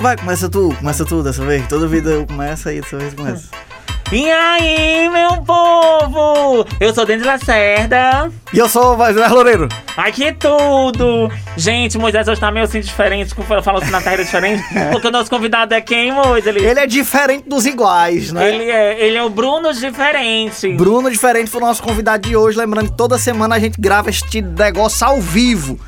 Vai, começa tu, começa tu dessa vez. Toda vida eu começo aí, dessa vez começa. E aí, meu povo? Eu sou Denis Lacerda. E eu sou o Vasilé Loureiro. Ai, que tudo! Gente, Moisés hoje tá meio assim diferente, falo assim na carreira diferente, porque o nosso convidado é quem, Moisés? Ele, Ele é diferente dos iguais, né? ele é, ele é o Bruno diferente. Bruno diferente foi o nosso convidado de hoje. Lembrando que toda semana a gente grava este negócio ao vivo.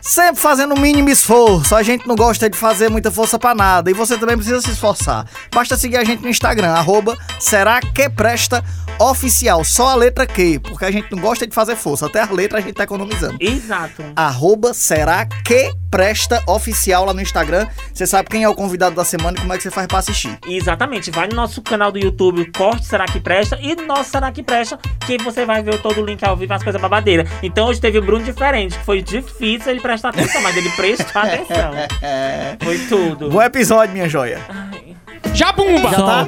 Sempre fazendo o mínimo esforço. A gente não gosta de fazer muita força pra nada. E você também precisa se esforçar. Basta seguir a gente no Instagram, arroba será que presta oficial. Só a letra Q, porque a gente não gosta de fazer força. Até a letra a gente tá economizando. Exato. Arroba será que presta oficial lá no Instagram. Você sabe quem é o convidado da semana e como é que você faz pra assistir. Exatamente, vai no nosso canal do YouTube, Corte Será Que Presta, e no nosso Será Que Presta, que você vai ver todo o link ao vivo, as coisas babadeiras. Então hoje teve o Bruno diferente, que foi difícil ele prestar atenção, mas ele prestou atenção. Foi tudo. Bom episódio, minha joia. Jabumba! Já tá?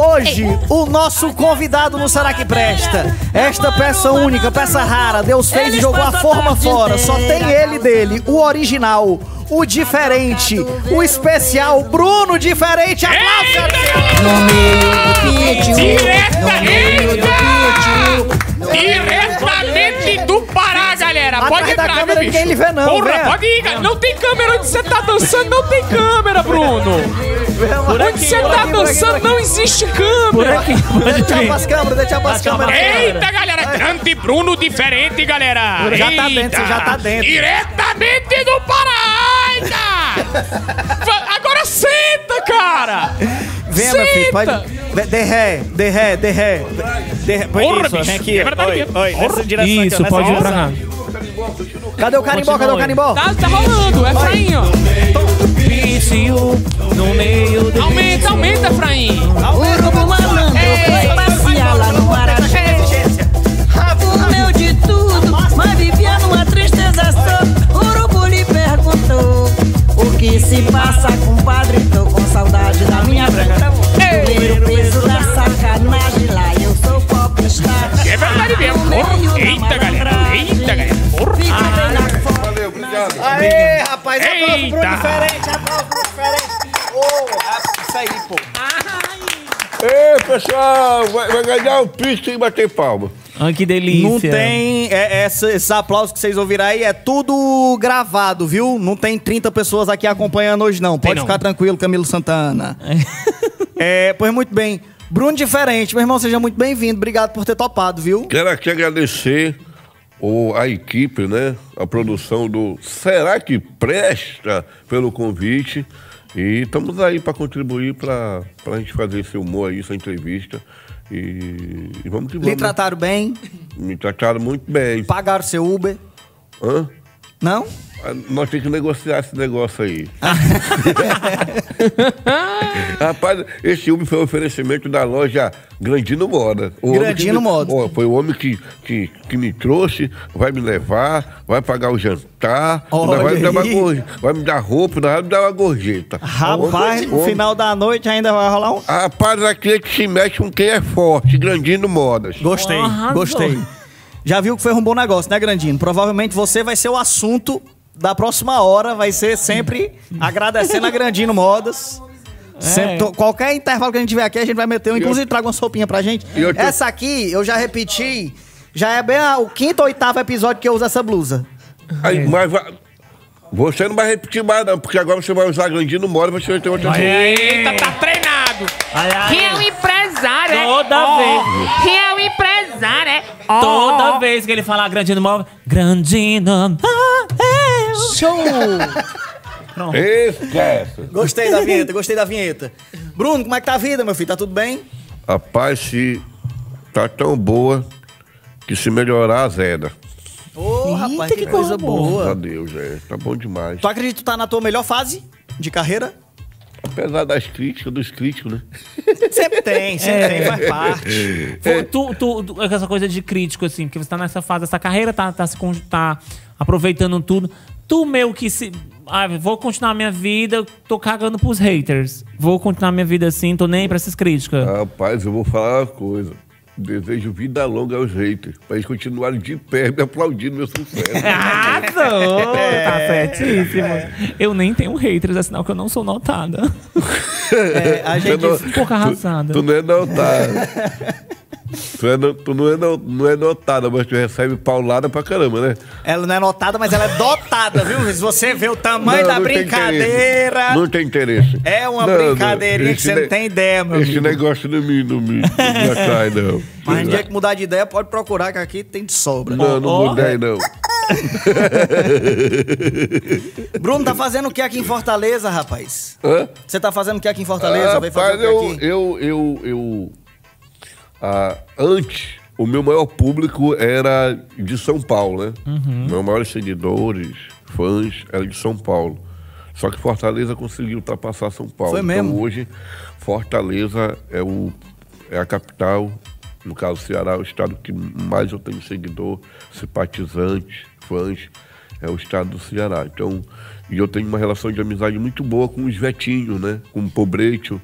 Hoje, o nosso convidado no Será Que Presta. Esta peça única, peça rara, Deus fez e jogou a forma fora. Só tem ele dele, o original, o diferente, o especial, Bruno Diferente. Aplausos! No meio do pitio, no meio do pitio. Diretamente do Pará, galera! Atrás Pode da entrar, câmera meu ninguém bicho! lhe vê, não, Porra, venha. pode ir, cara! Não tem câmera onde você tá dançando, não tem câmera, Bruno! Onde você tá dançando, não existe câmera! Deixa pras câmeras, deixa pras câmeras. Eita, galera! Grande Bruno diferente, galera! Já tá dentro, você já tá dentro. Diretamente do Pará! Eita! Agora senta, cara! Venha, meu filho, pode. Senta. De, de ré, de ré, de ré. De ré. Porra, Isso, bicho, vem aqui. é verdade oi, oi, nessa direção aqui, Isso, nessa pode ir pra Cadê o carimbó? Cadê o carimbó? Tá, tá rolando, é Efraim, ó. no meio do Aumenta, aumenta, Efraim. Urubu malandro foi passear lá no Araxá. Comeu de tudo, mas vivia numa tristeza só. Urubu lhe perguntou o que se passa, compadre. Tô com saudade da minha branca. Primeiro peso da sacanagem lá, eu sou pobre está. É verdade mesmo. Eita, galera. Obrigado. Aê, rapaz, aplauso pro diferente, aplauso pro diferente. Ô, isso aí, pô. Ei, pessoal, vai, vai ganhar o piso e bater palma. Ai, que delícia. Não tem. É, essa- esses aplausos que vocês ouviram aí é tudo gravado, viu? Não tem 30 pessoas aqui acompanhando hoje, não. Pode não. ficar tranquilo, Camilo Santana. é, pois muito bem. Bruno Diferente, meu irmão, seja muito bem-vindo. Obrigado por ter topado, viu? Quero aqui agradecer o, a equipe, né? A produção do Será que Presta pelo convite. E estamos aí para contribuir para a gente fazer esse humor aí, essa entrevista. E, e vamos que vamos. trataram bem, Me trataram muito bem. pagaram seu Uber. Hã? Não? Ah, Nós temos que negociar esse negócio aí. Rapaz, esse Uber foi um oferecimento da loja Grandino Moda. O Grandino que me- Moda. Ó, foi o homem que, que, que me trouxe, vai me levar, vai pagar o jantar, vai, me gorje- vai me dar roupa, vai me dar uma gorjeta. Rapaz, no final da noite ainda vai rolar um. Rapaz, aqui a gente se mexe com quem é forte, Grandino Modas. Gostei, Arrasou. gostei. Já viu que foi um bom negócio, né, Grandino? Provavelmente você vai ser o assunto da próxima hora, vai ser sempre agradecendo a Grandino Modas. To- qualquer intervalo que a gente tiver aqui, a gente vai meter um. Inclusive, traga uma sopinha pra gente. Eu Essa aqui, eu já repeti, já é bem a- o quinto ou oitavo episódio que eu uso essa blusa. Aí, mas vai- você não vai repetir mais, não, porque agora você vai usar Grandino Modas, você vai ter outra Eita, tá treinado. Ai, ai. Quem é o empresário, é? Toda Ó. vez. Quem é o empresário, é? Ó. Toda vez que ele falar Grandino Móvel, Grandino Móvel. Show. Esquece. Gostei da vinheta, gostei da vinheta. Bruno, como é que tá a vida, meu filho? Tá tudo bem? Rapaz, se tá tão boa que se melhorar, azeda. Ô, rapaz, que, coisa Graças boa. a Deus, é. Tá bom demais. Tu acredita que tu tá na tua melhor fase de carreira? Apesar das críticas, dos críticos, né? Sempre tem, sempre tem, faz parte. Foi- Tu, tu, tu- essa coisa de crítico, assim, porque você tá nessa fase, essa carreira, tá, tá, se, tá aproveitando tudo. Tu meio que se. Ah, vou continuar minha vida, tô cagando pros haters. Vou continuar minha vida assim, tô nem pra essas críticas. Rapaz, eu vou falar uma coisa. Desejo vida longa aos haters, para eles continuarem de pé me aplaudindo meu sucesso. Arrasou! Tá certíssimo. Eu nem tenho haters, é sinal que eu não sou notada. É, a gente. não- Um pouco arrasada. Tu não é notada. tu, é tu não, é não é notada, mas tu recebe paulada pra caramba, né? Ela não é notada, mas ela é dotada, viu? Se você vê o tamanho Não, da não tem brincadeira. interesse. Não tem interesse. É uma Não, não, brincadeirinha que você não ne- tem ideia, meu Esse amigo. negócio não me, não me, não me atrai, não. Mas no dia que mudar de ideia, pode procurar, que aqui tem de sobra. Não, não Ó, mudei, não. Bruno, tá fazendo o que aqui em Fortaleza, rapaz? Hã? Você tá fazendo o que aqui em Fortaleza? Fazer Rapaz, eu, eu, eu, eu ah, antes, o meu maior público era de São Paulo, né? Uhum. Meus maiores seguidores, fãs, era de São Paulo. Só que Fortaleza conseguiu ultrapassar São Paulo. Foi mesmo? Então hoje, Fortaleza é, o, é a capital, no caso Ceará, é o estado que mais eu tenho seguidor, simpatizantes, fãs, é o estado do Ceará. Então, e eu tenho uma relação de amizade muito boa com os Vetinhos, né? Com o Pobrecho,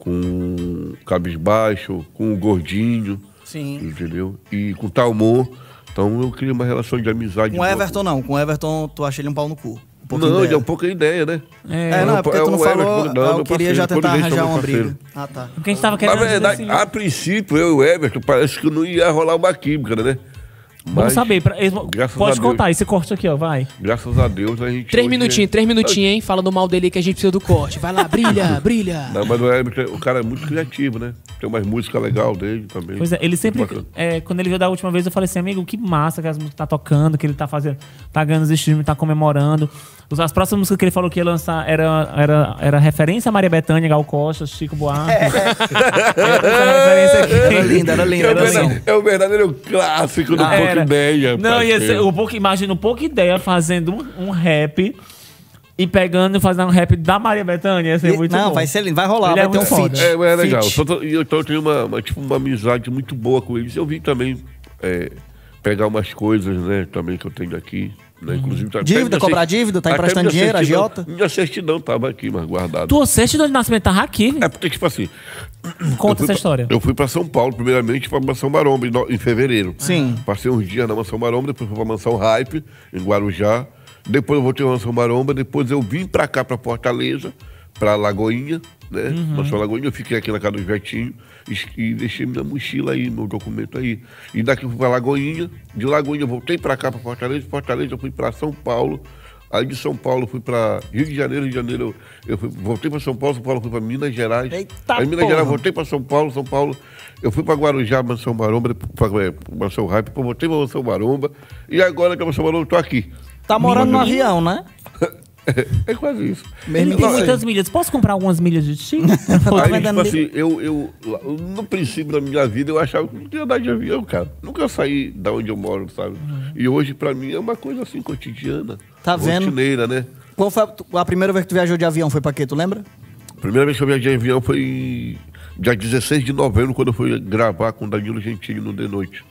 com o Cabisbaixo, com o Gordinho. Sim. Entendeu? E com o Talmon. Então eu criei uma relação de amizade. Com o Everton, não. Com o Everton, tu acha ele um pau no cu. Um Não, dela. é um pouco a ideia, né? É, não, é porque É tu não o Everton, falou. não, eu queria parceiro, já tentar arranjar uma briga. Ah, tá. Porque a gente tava Na querendo dizer verdade, assim, a princípio, eu e o Everton, parece que não ia rolar uma química, né? Vamos Mas, saber. pra- pode Deus. contar esse corte aqui, ó, vai. Graças a Deus a gente. Três minutinhos, três minutinhos, hein? Falando mal dele que a gente precisa do corte. Vai lá, brilha, brilha. Não, mas o Everton, o cara é muito criativo, né? Tem umas músicas legais dele também. Pois é, ele sempre. É, quando ele veio da última vez, eu falei assim, amigo, que massa que as músicas tá tocando, que ele tá fazendo, tá ganhando os streams, tá comemorando. As próximas músicas que ele falou que ia lançar era, era, era referência a Maria Bethânia, Gal Costa, Chico Buarque. Era essa referência aqui. Era linda, era linda, É o, era linda. verdadeiro, é o verdadeiro clássico do Ah, Pouca era. Ideia. Não, ia ser, o pouco, imagina um pouco ideia fazendo um, um rap e pegando e fazendo um rap da Maria Bethânia. Ia ser E- muito não, bom. vai ser lindo. Vai rolar, Ele vai é ter um foda. feat. É, é legal. Feat. Só tô- e eu, então eu tenho uma, uma, tipo, uma amizade muito boa com eles. Eu vim também é, pegar umas coisas, né, também que eu tenho aqui. Né? Inclusive, até Dívida, cobrar dívida? Tá emprestando dinheiro, certidão- agiota? Minha certidão tava aqui, mas guardada. Tua certidão de nascimento tava aqui. É porque, tipo assim. Conta essa pra- história. Eu fui pra São Paulo, primeiramente, pra Mansão Maromba, em, no- em fevereiro. Sim. Passei uns dias na Mansão Maromba, depois fui pra Mansão Hype, em Guarujá. Depois eu voltei pra Mansão Maromba, depois eu vim pra cá, pra Fortaleza, pra Lagoinha, né? Uhum. Mansão Lagoinha, eu fiquei aqui na casa do Vetinho e, deixei minha mochila aí, meu documento aí. E daqui eu fui pra Lagoinha, de Lagoinha eu voltei pra cá, pra Fortaleza, de Fortaleza eu fui pra São Paulo. Aí de São Paulo eu fui pra Rio de Janeiro, Rio de Janeiro eu, eu fui- voltei pra São Paulo, São Paulo fui pra Minas Gerais. Eita aí Minas porra. Gerais voltei pra São Paulo, São Paulo. Eu fui pra Guarujá, Mansão Maromba, pra é, Mansão Hype, voltei pra Mansão Maromba. E agora que é Mansão Maromba, eu tô aqui. Tá morando no avião, né? É quase isso. Ele tem Não, muitas milhas. Posso comprar algumas milhas de ti? Aí, tipo assim, eu, eu, no princípio da minha vida, eu achava que não tinha andar de avião, cara. Nunca saí da onde eu moro, sabe? E hoje, pra mim, é uma coisa assim, cotidiana. Tá vendo? Rotineira, né? Qual foi a, a primeira vez que tu viajou de avião? Foi pra quê? Tu lembra? A primeira vez que eu viajei de avião foi dia 16 de novembro, quando eu fui gravar com o Danilo Gentili no The Noite.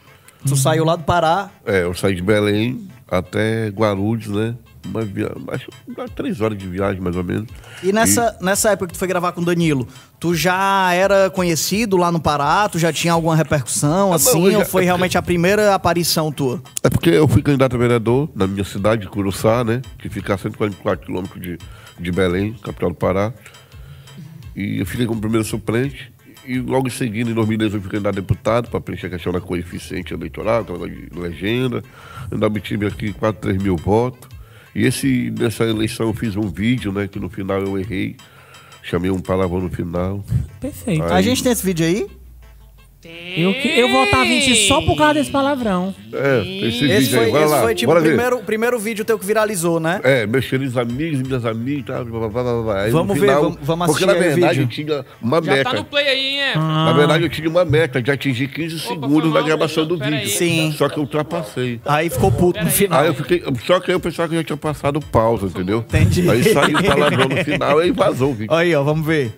Tu saiu lá do Pará. É, eu saí de Belém até Guarulhos, né? Uma via... Acho dá três horas de viagem, mais ou menos. E nessa, nessa época que tu foi gravar com o Danilo, tu já era conhecido lá no Pará? Tu já tinha alguma repercussão, não, assim? já- ou foi realmente a primeira aparição tua? É porque eu fui candidato a vereador na minha cidade, Curuçá, né? Que fica a 144 quilômetros de, de Belém, capital do Pará. E eu fiquei como primeiro suplente. E logo em seguida, em 2010, eu fui candidato a deputado para preencher a questão da coeficiente eleitoral, aquela de legenda. Ainda obtive aqui quase 3 mil votos. E esse, nessa eleição eu fiz um vídeo, né? Que no final eu errei. Chamei um palavrão no final. Perfeito. A gente tem esse vídeo aí? Eu, que- eu votava em ti só por causa desse palavrão. É, esse, Esse vídeo foi, aí, bora esse lá. foi tipo bora o ver. primeiro, primeiro vídeo teu que viralizou, né? É, meus queridos amigos, minhas amigas, tá, blá, blá, blá, blá, blá. Aí, no Vamos ver, vamos- vamos Porque assistir na aí o verdade eu tinha uma Já meta. tá no play aí, hein? Na verdade eu tinha uma meta de atingir 15 foi segundos mal, na gravação do pera vídeo. aí. Sim. Só que eu ultrapassei. Aí ficou puto no final. Aí eu fiquei. Só que aí eu pensava que eu já tinha passado pausa, entendeu? Entendi. Aí saiu o palavrão no final e vazou o vídeo. Aí, ó, vamos ver.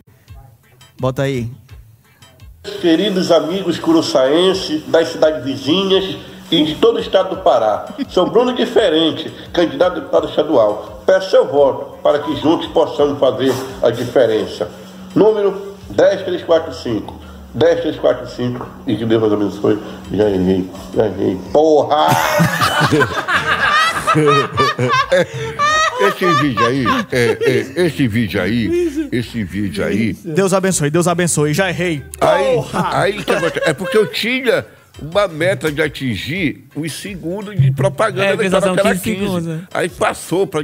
Bota aí. Queridos amigos curuçaenses das cidades vizinhas e de todo o estado do Pará, sou Bruno Diferente, candidato a deputado estadual. Peço seu voto para que juntos possamos fazer a diferença. Número 10345. 10, 3, 4, 5. E que Deus abençoe. Já errei. Já errei. Porra! esse vídeo aí, é, é, esse vídeo aí, esse vídeo aí. Deus abençoe, Deus abençoe. Já errei. Aí, Porra! aí que acontece? é porque eu tinha uma meta de atingir os segundos de propaganda É, da era 15 segundos, né? Aí passou para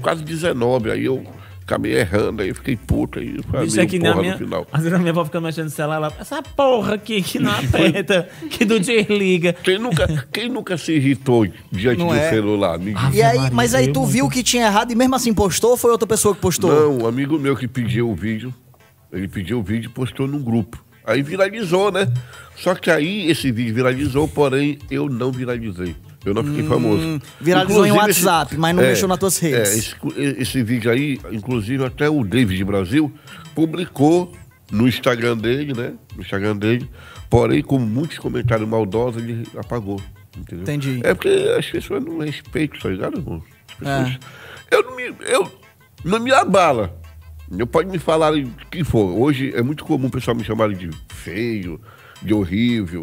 quase 19, aí eu acabei errando, aí eu fiquei puto, aí Isso aqui na porra minha. no final. Às vezes a minha avó fica mexendo no celular lá. Essa porra aqui que não aperta, que do desliga. Quem nunca, quem nunca se irritou diante Não do é? celular? E aí, Maria, mas aí tu viu que tinha errado e mesmo assim postou ou foi outra pessoa que postou? Não, um amigo meu que pediu o vídeo, ele pediu o vídeo e postou num grupo. Aí viralizou, né? Só que aí esse vídeo viralizou, porém eu não viralizei. Eu não fiquei famoso. Hum, viralizou em Inclusive, esse- WhatsApp, mas não mexeu nas tuas redes. É, esse, esse vídeo aí, inclusive até o David Brasil publicou no Instagram dele, né? No Instagram dele. Porém, com muitos comentários maldosos, ele apagou. Entendeu? Entendi. É porque as pessoas não respeitam, tá ligado, irmão? As É. pessoas- Eu, não me, eu não me abala. Eu pode me falar o que for. Hoje é muito comum o pessoal me chamar de feio, de horrível.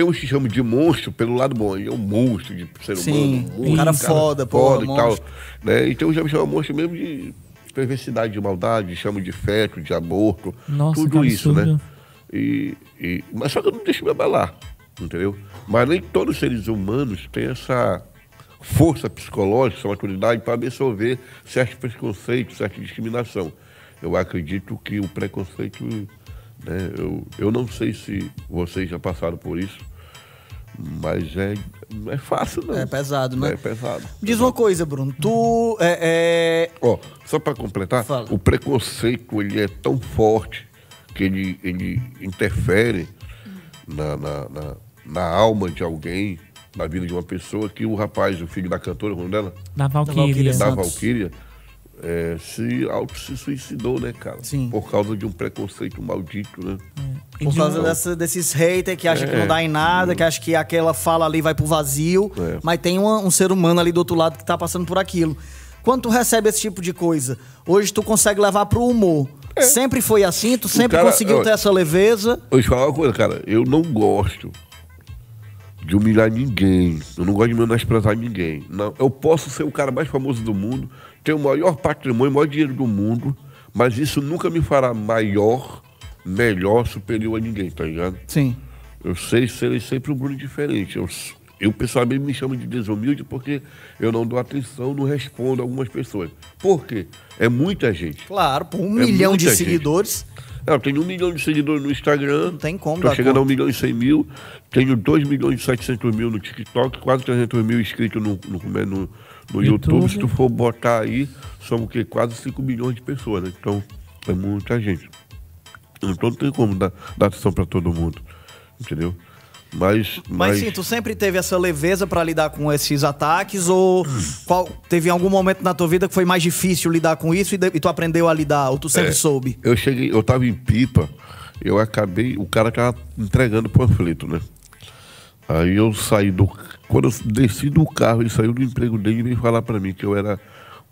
Tem uns que chamam de monstro pelo lado bom. Ele é um monstro de ser Sim, humano. um monstro, cara foda, porra, e tal. Né? Então já me chamam monstro mesmo de perversidade, de maldade, chamam de feto, de aborto. Nossa, tudo isso, né? absurdo. E, e- mas só que eu não deixo me abalar, entendeu? Mas nem todos os seres humanos têm essa força psicológica, essa maturidade para absorver certos preconceitos, certa discriminação. Eu acredito que o preconceito, né, eu, eu não sei se vocês já passaram por isso, mas é, não é fácil não. É pesado, né? É pesado. Diz uma coisa, Bruno. Tu é, é, Ó, só para completar, Fala. o preconceito ele é tão forte que ele, ele interfere na, na, na, na alma de alguém, na vida de uma pessoa, que o rapaz, o filho da cantora, como dela, Da Valquíria Valkyria. da Santos. É, se auto se suicidou, né, cara? Sim. Por causa de um preconceito maldito, né? E por causa um- dessa- desses haters que acham que É. não dá em nada, que acham que aquela fala ali vai pro vazio, É. mas tem uma- um ser humano ali do outro lado que tá passando por aquilo. Quando tu recebe esse tipo de coisa, hoje tu consegue levar pro humor. Sempre foi assim? Tu sempre É. cara- conseguiu ó, ter essa leveza? Vou te falar uma coisa, cara. Eu não gosto de humilhar ninguém. Eu não gosto de menosprezar ninguém. Não, eu posso ser o cara mais famoso do mundo, ter o maior patrimônio, o maior dinheiro do mundo, mas isso nunca me fará maior, melhor, superior a ninguém, tá ligado? Sim. Eu sei ser sempre um Bruno diferente. Eu, eu pessoalmente me chamo de desumilde porque eu não dou atenção, não respondo a algumas pessoas. Por quê? É muita gente. Claro, pô, um É milhão de gente. seguidores. Eu tenho um milhão de seguidores no Instagram. Não tem como Tô dar chegando a um conta. milhão e cem mil. Tenho dois milhões e setecentos mil no TikTok, quase 300 mil inscritos no, no, no, no YouTube. YouTube. Se tu for botar aí, são o quê? Quase 5 milhões de pessoas, né? Então, é muita gente. Então não tem como dar, dar atenção para todo mundo. Entendeu? Mas. Mas sim, tu sempre teve essa leveza pra lidar com esses ataques ou qual, teve algum momento na tua vida que foi mais difícil lidar com isso e, de- e tu aprendeu a lidar ou tu sempre É, soube? Eu cheguei, eu tava em pipa, eu acabei, o cara tava entregando panfleto, né? Aí eu saí do. Quando eu desci do carro, ele saiu do emprego dele e veio falar pra mim que eu era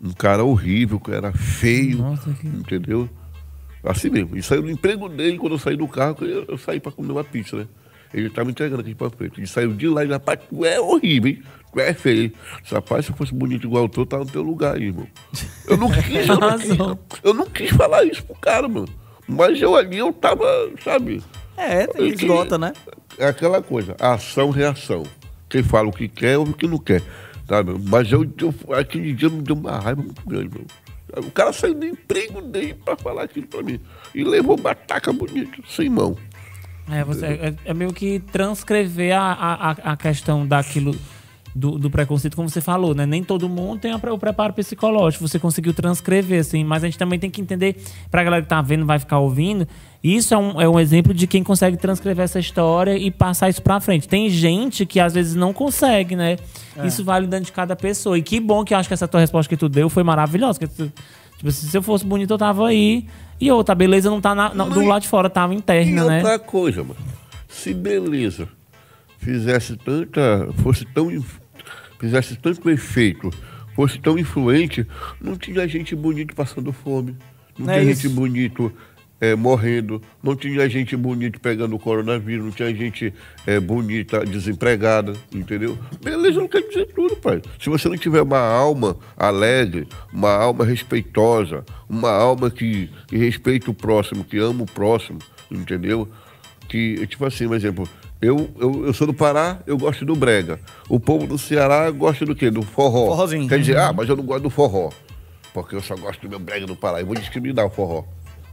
um cara horrível, que eu era feio. Nossa, que- Entendeu? Assim mesmo. E saiu do emprego dele, quando eu saí do carro, eu, eu saí pra comer uma pizza, né? Ele estava entregando aquele panfleto. Ele saiu de lá e rapaz, tu é horrível, hein? Tu é feio. Disse, Rapaz, se eu fosse bonito igual eu tô, tava no teu lugar aí, irmão. Eu não quis, eu não quis, eu não quis falar isso pro cara, mano. Mas eu ali, eu tava, sabe? É, esgota, né? É aquela coisa, ação, reação. Quem fala o que quer, ouve o que não quer. Sabe? Mas eu, eu, aquele dia me deu uma raiva muito grande, meu. O cara saiu do emprego dele pra falar aquilo pra mim. E levou bataca bonita, sem mão. É, você, é, é meio que transcrever a, a- a questão daquilo do, do preconceito, como você falou, né? Nem todo mundo tem o preparo psicológico. Você conseguiu transcrever, assim, mas a gente também tem que entender, pra galera que tá vendo, vai ficar ouvindo, isso é um, é um exemplo de quem consegue transcrever essa história e passar isso pra frente. Tem gente que às vezes não consegue, né? Isso vale dentro de cada pessoa. E que bom que eu acho que essa tua resposta que tu deu foi maravilhosa. que tu- Tipo, assim, se eu fosse bonito, eu tava aí. E outra, beleza não tá na- na- do lado de fora, tava E interna, né? outra coisa, mano. Se beleza fizesse tanta. fosse tão. fizesse tanto efeito, fosse tão influente, não tinha gente bonita passando fome. Não É tinha isso. gente bonito eh, morrendo, não tinha gente bonita pegando o coronavírus, não tinha gente eh, bonita desempregada, entendeu? Beleza não quer dizer tudo, pai. Se você não tiver uma alma alegre, uma alma respeitosa, uma alma que, que respeita o próximo, que ama o próximo, entendeu? Que, tipo assim, por exemplo, eu, eu, eu sou do Pará, eu gosto do brega. O povo do Ceará gosta do quê? Do forró. Forrozinho. Quer dizer, ah, mas eu não gosto do forró. Porque eu só gosto do meu brega do Pará. Eu vou discriminar o forró.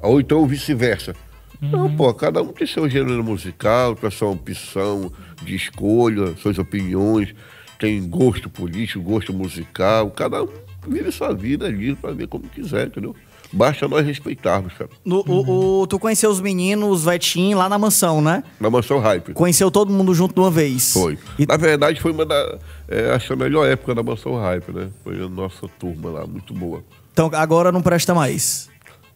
Ou então vice-versa. Não, pô, cada um tem seu gênero musical, tem sua opção de escolha, suas opiniões, tem gosto político, gosto musical. Cada um vive sua vida ali pra ver como quiser, entendeu? Basta nós respeitarmos, cara. No- o, o- tu conheceu os meninos, Vetinho, lá na mansão, né? Na mansão hype. Conheceu todo mundo junto de uma vez. Foi. E- Na verdade, foi uma da. É, acho a melhor época da Mansão Hype, né? Foi a nossa turma lá, muito boa. então agora não presta mais.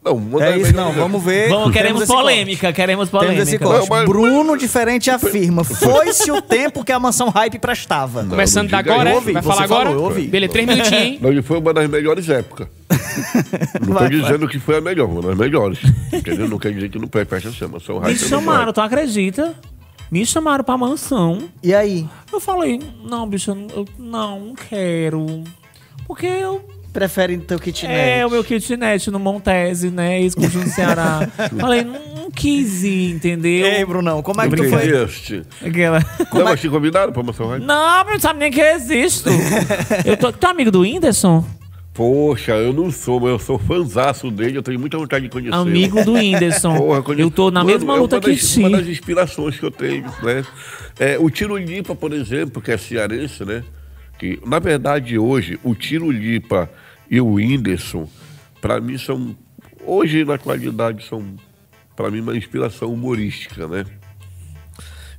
Não, uma É isso, não. Vamos ver. Vamos, queremos esse polêmica, queremos corte. Temos esse polêmica. corte. Não, mas- Bruno diferente afirma. Foi-se o tempo que a mansão hype prestava. Não, Começando não agora, isso. é? ouvi, vai falar agora? falou, ouvi. Beleza, três minutinhos, hein? Não, foi uma das melhores épocas. Não Vai, tô dizendo que foi a melhor, uma das melhores. Entendeu? Não quer dizer que não presta assim, a Mansão Hype. Me é chamaram, tu acredita? Me chamaram pra mansão. E aí? Eu falei, não, bicho, eu não quero. Porque eu. Prefere teu kitnet? É, o meu kitnet no Montese, né? Isso conjunto do Ceará. falei, não, não quis ir, entendeu? Ei, Brunão, como é que tu foi? este? Aquela. Não, mas te convidaram pra Hype? Não, não sabe nem que eu existo. eu tô, tu é amigo do Whindersson? Poxa, eu não sou, mas eu sou fãzaço dele, eu tenho muita vontade de conhecer. Amigo do Whindersson. Porra, conheço- eu tô na Mano, mesma é luta uma que das, ti. Uma das inspirações que eu tenho, né? É, o Tiro Lipa, por exemplo, que é cearense, né? Que, na verdade, hoje, o Tiro Lipa e o Whindersson, para mim, são... Hoje, na atualidade, são, para mim, uma inspiração humorística, né?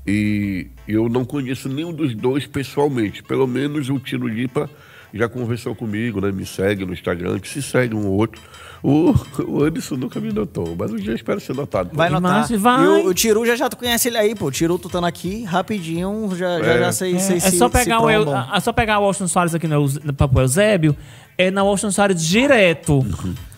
E eu não conheço nenhum dos dois pessoalmente. Pelo menos o Tiro Lipa já conversou comigo, né? Me segue no Instagram, que se segue um ou outro. O, o Anderson nunca me notou, mas um dia eu espero ser notado. Vai notar. Mas vai. E o, o Tiru já já tu conhece ele aí, pô. O Tiru tu estando aqui, rapidinho, já já, É. já sei, sei É, se só pegar se o, Eu- é só pegar o Austin Soares aqui no, no Papo Eusébio. É na Austin Soares direto.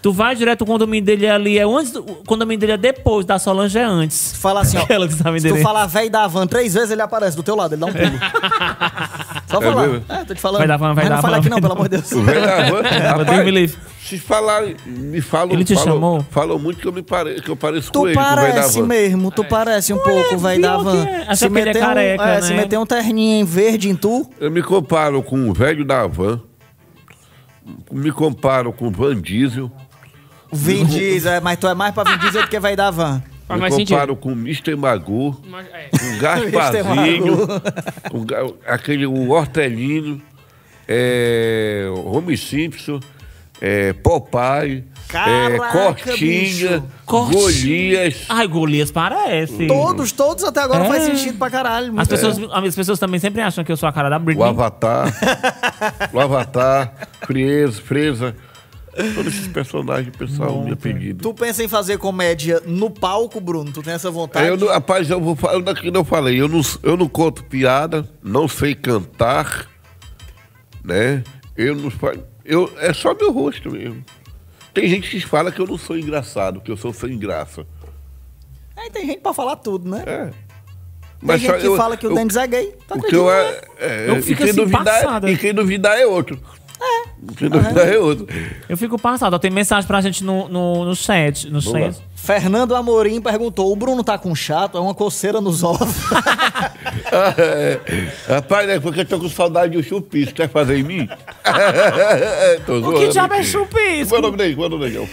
Tu vai direto, o condomínio dele é ali é antes, do- o condomínio dele é depois, da Solange é antes. Fala assim, ó. Aquela que sabe se tu falar véi da van três vezes, ele aparece do teu lado, ele dá um pulo. Só É falar. É, tô te falando. Vai dar van, vai Mas dar não fala van, aqui vai não, dar pelo amor de Deus. O velho da van, me rapaz, livre. se falarem, me falam. Ele te falam, chamou? Falam muito que eu, me pare, que eu pareço com Tu ele, com o velho da parece mesmo, tu parece um pouco, velho da pior van. é. Acho que ele é um, careca, é, né? se meter um terninho em verde em tu, Eu me comparo com o velho da van, me comparo com o Van Diesel, Vin Diesel, é, mas tu é mais pra Vin Diesel do que velho da van. Faz me mais comparo com o Mr. Magoo, Mas, é. com o Gasparzinho, com o aquele, o Hortelino, é, o Homer Simpson, é, Popeye, é, Caraca, Cortinha, bicho. Cortinha. Golias. Ai, Golias parece. Todos, todos até agora É. faz sentido pra caralho. As pessoas, as pessoas também sempre acham que eu sou a cara da O Britney. Avatar, o Avatar, Freza, Freza. Todos esses personagens, o pessoal me apelido. Tu pensa em fazer comédia no palco, Bruno? Tu tem essa vontade? Eu, não- rapaz, eu vou falar daqui que eu falei. Eu não, eu não conto piada, não sei cantar, né? Eu não eu É só meu rosto mesmo. Tem gente que fala que eu não sou engraçado, que eu sou sem graça. Aí tem gente pra falar tudo, né? É. Tem gente só que eu- fala que o eu- Denis é gay. Tu O que eu é, é, Eu e fico quem assim, duvidar, passada. E quem duvidar é outro. É. Duvidar é outro. Eu fico passado. Tem mensagem pra gente no, no, no chat. No Vamos lá. Fernando Amorim perguntou: o Bruno tá com chato? É uma coceira nos ovos. Rapaz, é porque eu tô com saudade do chupisco. Quer fazer em mim? tô O que diabo é chupisco? Qual é o nome dele? Qual é o nome dele? É o É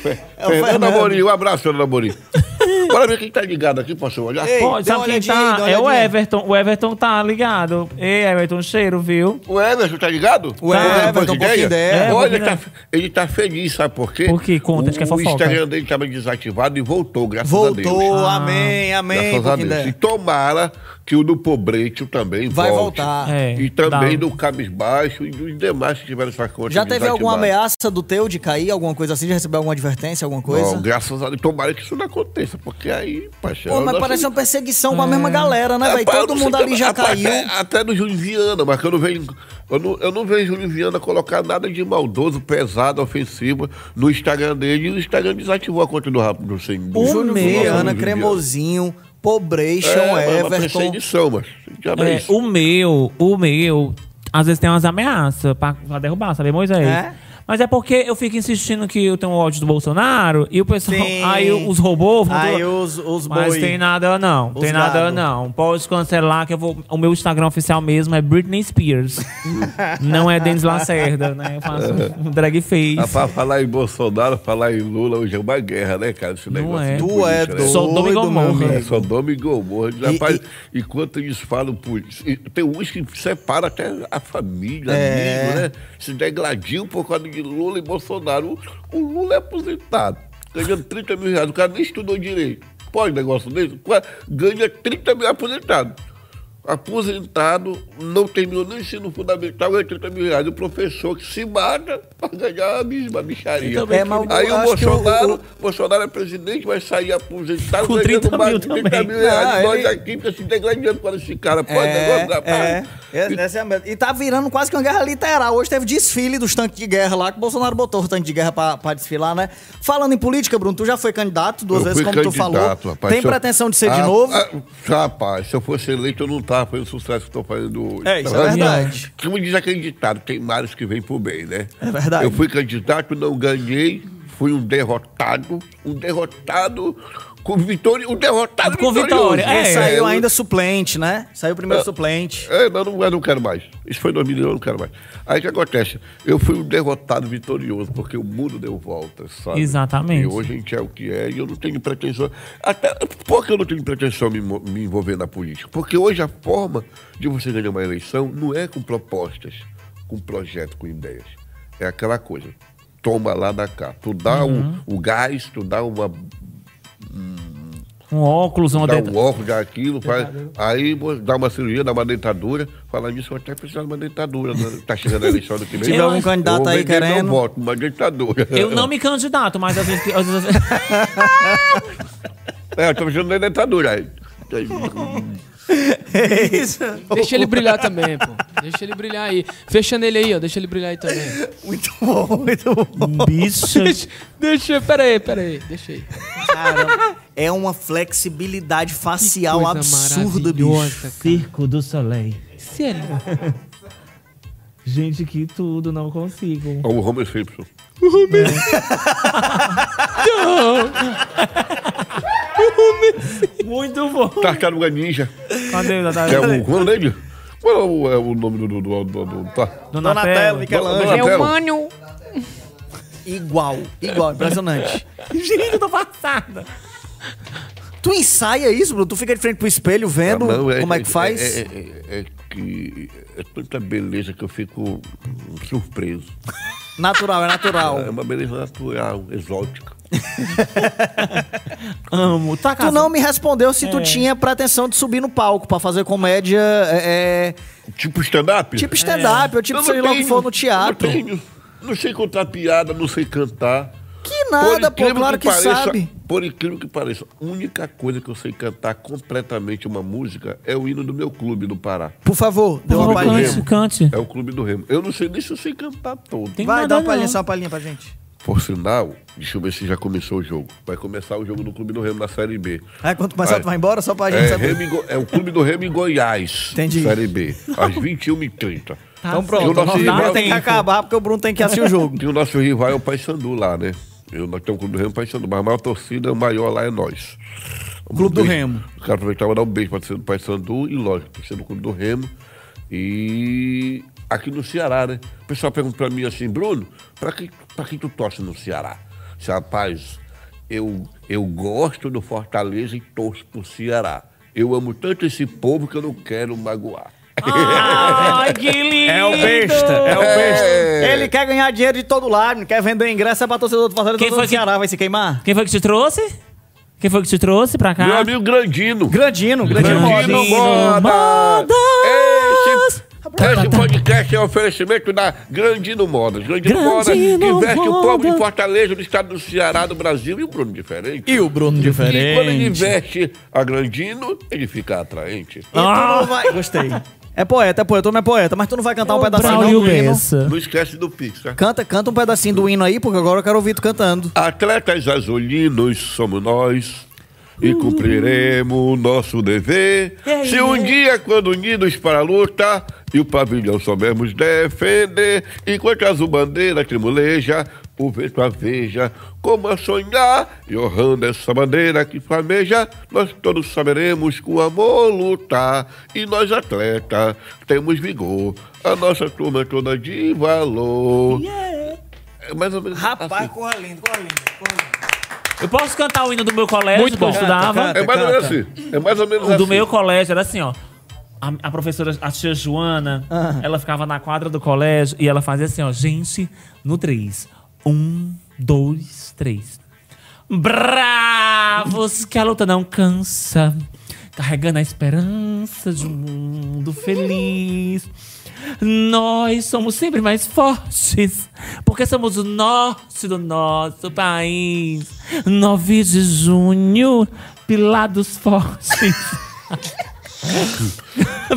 o Fernando Fernando. Amorim. Um abraço, Fernando Amorim. Bora ver quem tá ligado aqui, posso olhar? Ei, Pô, sabe quem tá? É o. Everton. O Everton tá ligado. Ei, Everton, cheiro, viu? O Everton tá ligado? O Everton, um pouquinho ideia. É, Olha, pouquinho tá- ele tá feliz, sabe por quê? Por quê? Conta, acho que é o, fofoca. O Instagram dele tava desativado e voltou, graças a Deus. Voltou, amém, amém. Graças a Deus. ideia. E tomara que o do Pobreito também Vai volte. voltar. É, E também dá. do Cabisbaixo e dos demais que tiveram essa conta Já teve alguma ameaça do teu de cair, alguma coisa assim? Já recebeu alguma advertência, alguma coisa? Não, graças a Deus. Tomara que isso não aconteça, porque Que aí, paixão. Pô, mas nós parece uma perseguição com a mesma galera, né, É, velho? Todo mundo ali já Rapaz, caiu. Até, até no Júlio Viana, mas que eu não vejo. Eu não, eu não vejo Júlio Viana colocar nada de maldoso, pesado, ofensivo no Instagram dele. E o Instagram desativou a conta do rápido do sem O do- Júnior do nosso Viana, Júlio Cremosinho, Pobration, É, é Everton. mas. Já é É, o meu, o meu, às vezes tem umas ameaças pra, pra derrubar, sabe, Moisés? É? Mas é porque eu fico insistindo que eu tenho ódio do Bolsonaro e o pessoal. Sim. Aí os robôs vão. Aí os, os Mas boi. tem nada não, Os tem nada gado. não. Pode cancelar que eu vou. O meu Instagram oficial mesmo é Britney Spears. não é Denis Lacerda, né? Eu faço um drag face. Rapaz, falar em Bolsonaro, falar em Lula, hoje é uma guerra, né, cara? Esse Não negócio é. de Tu é né? doido, Sodoma e meu Gomorra. amigo. É Sodoma e Gomorra. E- Rapaz, enquanto eles falam por. e Tem uns que separam até a família, É. amigo, né? Se degladiam por causa de Lula e Bolsonaro. O, Lula é aposentado, ganhando 30 mil reais. O cara nem estudou direito. Pode negócio desse? Ganha 30 mil aposentado. Aposentado, não terminou nem ensino fundamental, ganha 30 mil reais. O professor que se mata para ganhar a mesma bicharia. É, Aí o que o- Bolsonaro, o- Bolsonaro é presidente, vai sair aposentado Com ganhando 30 mais mil de 30 também. mil reais. Não, E nós ele- aqui fica se degradando para esse cara. Pode É, negócio, rapaz. é, é, é a meta. E tá virando quase que uma guerra literal. Hoje teve desfile dos tanques de guerra lá, que o Bolsonaro botou o tanque de guerra pra, pra desfilar, né? Falando em política, Bruno, tu já foi candidato duas Eu vezes, como tu falou. candidato, rapaz. Tem pretensão de ser de Ah, novo? ah, rapaz, se eu fosse eleito, eu não tava fazendo o sucesso que estou fazendo hoje. É, isso é verdade. Como diz aquele ditado, tem mares que vêm por bem, né? É verdade. Eu fui candidato, não ganhei, fui um derrotado, um derrotado com vitória, um derrotado Com vitória, Ele é, saiu eu- ainda suplente, né? Saiu primeiro É. suplente. É, mas não, eu não quero mais. Isso foi em 2000, eu não quero mais. Aí o que acontece? Eu fui um derrotado vitorioso, porque o mundo deu voltas, sabe? Exatamente. E hoje a gente é o que é, e eu não tenho pretensão. Até por que eu não tenho pretensão me, me envolver na política? Porque hoje a forma de você ganhar uma eleição não é com propostas, com projeto, com ideias. É aquela coisa. Toma lá da cá. Tu dá Uhum. o, o gás, tu dá uma Um óculos, uma dá um óculos, dá aquilo, faz, aí dar uma cirurgia, dá uma dentadura. Falar nisso, eu até precisar de uma dentadura. Né? Tá chegando a eleição do que vem. Se tiver Eu algum acho- candidato Eu aí meu querendo. voto, uma dentadura. Eu não me candidato, mas às vezes. às vezes- É, eu tô precisando de dentadura. Aí. Deixa ele brilhar também, pô. Deixa ele brilhar aí. Fecha nele aí, ó. Deixa ele brilhar aí também. Muito bom, muito bom. Bicho. Deixa, deixa, pera aí, pera aí. Deixa aí. Cara, é uma flexibilidade facial absurda, bicho. Circo do Soleil. Sério. Gente, que tudo, não consigo. O Homer Simpson. Muito bom. Tartaruga Ninja. Cadê o Que é o. Qual é o nome? Qual é o, é o nome do. do, do, do, do- tá. Donatello, Michelangelo. Donatello. É humano. Igual, igual, impressionante. Gente, eu tô passada. Tu ensaia isso, Bruno? Tu fica de frente pro espelho vendo Ah, não, como é que faz? É, é- é- é que é tanta beleza que eu fico surpreso. Natural, é natural. É uma beleza natural, exótica. Amo. Tá Tu não me respondeu se tu É. tinha pretensão de subir no palco pra fazer comédia, é, é, Tipo stand-up? tipo stand-up, ou tipo Eu não seja lá o que for no teatro. Não, tenho. Não sei contar piada, não sei cantar. Que nada, pô, claro que, pareça, sabe. Por incrível que pareça, a única coisa que eu sei cantar completamente uma música é o hino do meu clube do Pará. Por favor, dê uma palhinha. cante. É o clube do Remo. Eu não sei nem se eu sei cantar todo. Tem Vai, dá uma palhinha, só uma palhinha pra gente. Por sinal, deixa eu ver se já começou o jogo. Vai começar o jogo do Clube do Remo na Série B. Aí quando começar, Vai. tu vai embora só pra gente É, saber. Remo é o Clube do Remo em Goiás. Entendi. Série B. Às 21h30. Então E pronto, o o nosso nosso rival tem que acabar porque o Bruno tem que assistir o jogo. E o nosso rival é o Paysandu lá, né? Eu, nós temos o Clube do Remo Paysandu, mas a maior torcida, o maior lá é nós. Um Clube do Remo. Quero aproveitar para dar um beijo para ser do Paysandu e, lógico, torcer do Clube do Remo. E aqui no Ceará, né? O pessoal pergunta para mim assim, Bruno, para que, pra quem tu torce no Ceará? Se, rapaz, eu, eu gosto do Fortaleza e torço pro Ceará. Eu amo tanto esse povo que eu não quero magoar. Ai, que lindo. É o besta, é o besta. É. Ele quer ganhar dinheiro de todo lado, quer vender ingresso, é pra torcedor do Fortaleza, Quem todo foi que- Ceará vai se queimar? Quem foi que te trouxe? Quem foi que te trouxe pra cá? Meu amigo Grandino. Grandino, Grandino, Grandino Moda. Moda. Modas. Esse Esse podcast é um oferecimento da Grandino Modas. Grandino, Modas Grandino que veste o povo de Modas. Fortaleza, do estado do Ceará, do Brasil e o Bruno diferente. E o Bruno E quando ele diferente. veste a Grandino, ele fica atraente. E tu não vai... Gostei. É poeta, é poeta, tu não é poeta, mas tu não vai cantar um pedacinho não Braulio do hino? Bessa. Não esquece do Pix, tá? Canta, canta um pedacinho do hino aí, porque agora eu quero ouvir tu cantando. Atletas azulinos somos nós e cumpriremos nosso dever. Se um dia, quando unidos para a luta e o pavilhão soubermos defender, enquanto a azul bandeira tremuleja, o vento a veja, como a sonhar, e honrando essa bandeira que flameja, nós todos saberemos com amor lutar. E nós, atletas, temos vigor, a nossa turma é toda de valor. É mais ou menos assim. corra lindo, corra lindo, corra lindo. Eu posso cantar o hino do meu colégio Muito que eu estudava? Canta, É mais ou menos canta. assim. É mais ou menos O assim. do meu colégio era assim, ó. A, a professora, a tia Joana, Ah. ela ficava na quadra do colégio e ela fazia assim, ó. Gente, no três. Um, dois, três. Bravos, que a luta não cansa. Carregando a esperança de um mundo feliz. Nós somos sempre mais fortes, porque somos o norte do nosso país. 9 de junho, pilados fortes.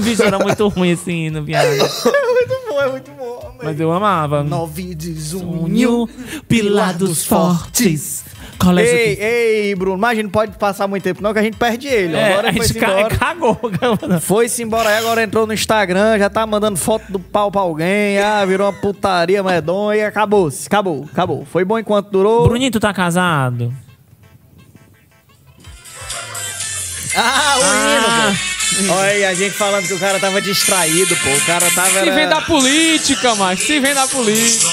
Bicho, era muito ruim esse hino, viado. muito bom, é muito bom. Mas eu amava. 9 de junho. Pilados fortes. Colégio Ei, ei, Bruno, mas a gente não pode passar muito tempo, não, que a gente perde ele. É, agora a gente embora. cagou. Foi-se embora aí, agora entrou no Instagram, já tá mandando foto do pau pra alguém, ah, virou uma putaria medonha e acabou-se. Acabou, acabou. Foi bom enquanto durou. Bruninho, tu tá casado? Ah, o hino, pô. Olha aí, a gente falando que o cara tava distraído, pô. O cara tava. Se era- vem da política, mas se vem da política.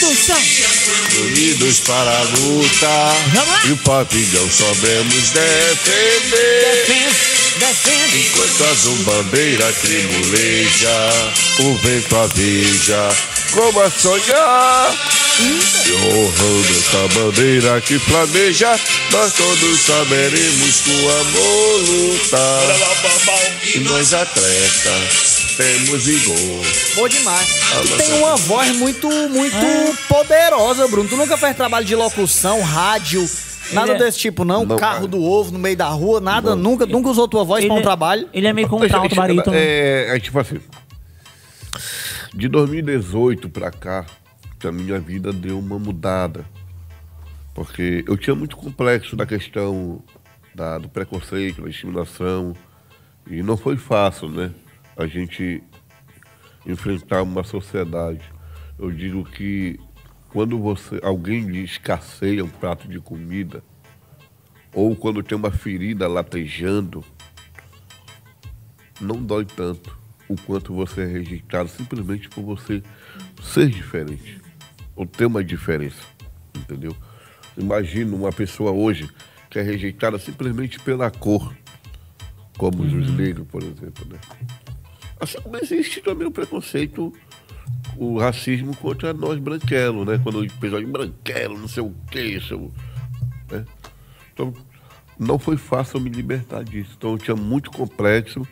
O chão. Unidos para a luta e o pavilhão soubemos defender. Defende, defende. Enquanto a azul bandeira tremuleja, o vento aveja, como a sonhar. E honrando essa bandeira que flameja, nós todos saberemos com amor lutar. E nós atletas temos vigor. Bom demais. Tu tem uma voz muito, muito poderosa, Bruno. Tu nunca fez trabalho de locução, rádio, nada Ele é- desse tipo, não? Não, Carro cara. do ovo no meio da rua, nada, nunca, nunca usou tua voz pra um Ele- trabalho. Ele é meio contralto, barítono. É, é tipo assim. De 2018 pra cá, a minha vida deu uma mudada. Porque eu tinha muito complexo da questão da- do preconceito, da discriminação. E não foi fácil, né? A gente enfrentar uma sociedade. Eu digo que quando você alguém lhe escasseia um prato de comida, ou quando tem uma ferida latejando, não dói tanto o quanto você é rejeitado simplesmente por você ser diferente ou ter uma diferença, entendeu? Imagina uma pessoa hoje que é rejeitada simplesmente pela cor, como os negros, por exemplo, né? Assim como existe também o preconceito, o racismo contra nós branquelos, né? Quando o pessoal diz branquelo, não sei o quê, seu, né? Então, não foi fácil me libertar disso. Então, eu tinha muito complexo.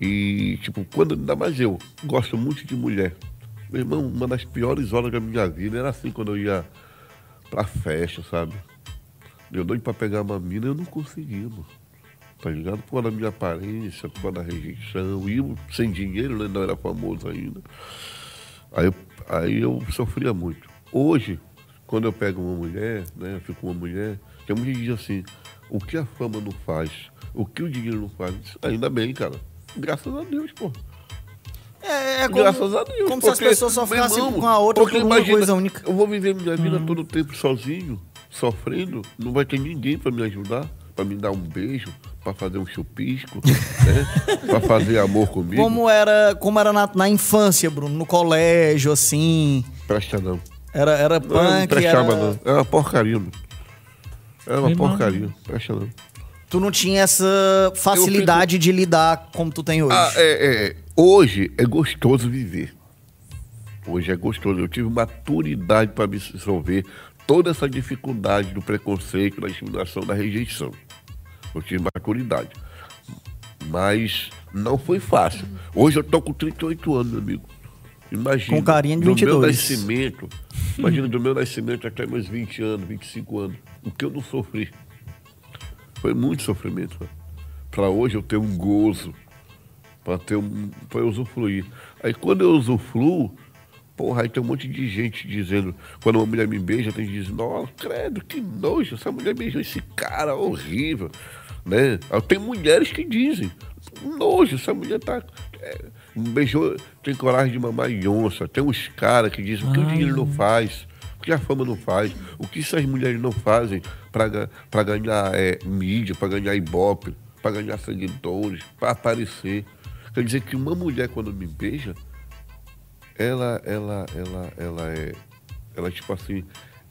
E, tipo, quando, ainda mais eu, gosto muito de mulher. Meu irmão, uma das piores horas da minha vida era assim, quando eu ia pra festa, sabe? Eu doido pra pegar uma mina, eu não conseguia, mano. Tá ligado? Por causa da minha aparência, por causa da rejeição. E eu, sem dinheiro, né? Não era famoso ainda. Aí eu, aí eu sofria muito. Hoje, quando eu pego uma mulher, né, eu fico com uma mulher, tem muita gente diz assim, o que a fama não faz? O que o dinheiro não faz? Ainda bem, cara. Graças a Deus, pô. É, é como, Graças a Deus. como se as porque, pessoas só ficassem irmão, com a outra porque por uma imagina, coisa única. Eu vou viver minha vida todo o tempo sozinho, sofrendo, não vai ter ninguém pra me ajudar, pra me dar um beijo, pra fazer um chupisco, né? pra fazer amor comigo. Como era, como era na, na infância, Bruno? No colégio, assim. Presta não. Era, era Não, não punk, prestava era... não. Era uma porcaria, mano. Era uma porcaria. Presta não. Tu não tinha essa facilidade de lidar como tu tem hoje. Ah, é, é, hoje é gostoso viver. Hoje é gostoso. Eu tive maturidade para absorver toda essa dificuldade do preconceito, da discriminação, da rejeição. Eu tive maturidade. Mas não foi fácil. Hoje eu tô com 38 anos, meu amigo. Imagina. Com carinha de Do 22. meu nascimento. Imagina do meu nascimento até meus 20 anos, 25 anos. O que eu não sofri. Foi muito sofrimento. Pra hoje eu ter um gozo. Pra ter um. Eu usufruir. Aí quando eu usufruo, porra, aí tem um monte de gente dizendo. Quando uma mulher me beija, tem gente dizendo, nossa, credo, que nojo, essa mulher beijou esse cara horrível. Né? Tem mulheres que dizem, nojo, essa mulher tá. é, beijou, tem coragem de mamar em onça. Tem uns caras que dizem o que o dinheiro não faz, o que a fama não faz, o que essas mulheres não fazem para ganhar é, mídia, para ganhar ibope, para ganhar seguidores, para aparecer. Quer dizer que uma mulher quando me beija, ela, ela, ela, ela é, ela tipo assim,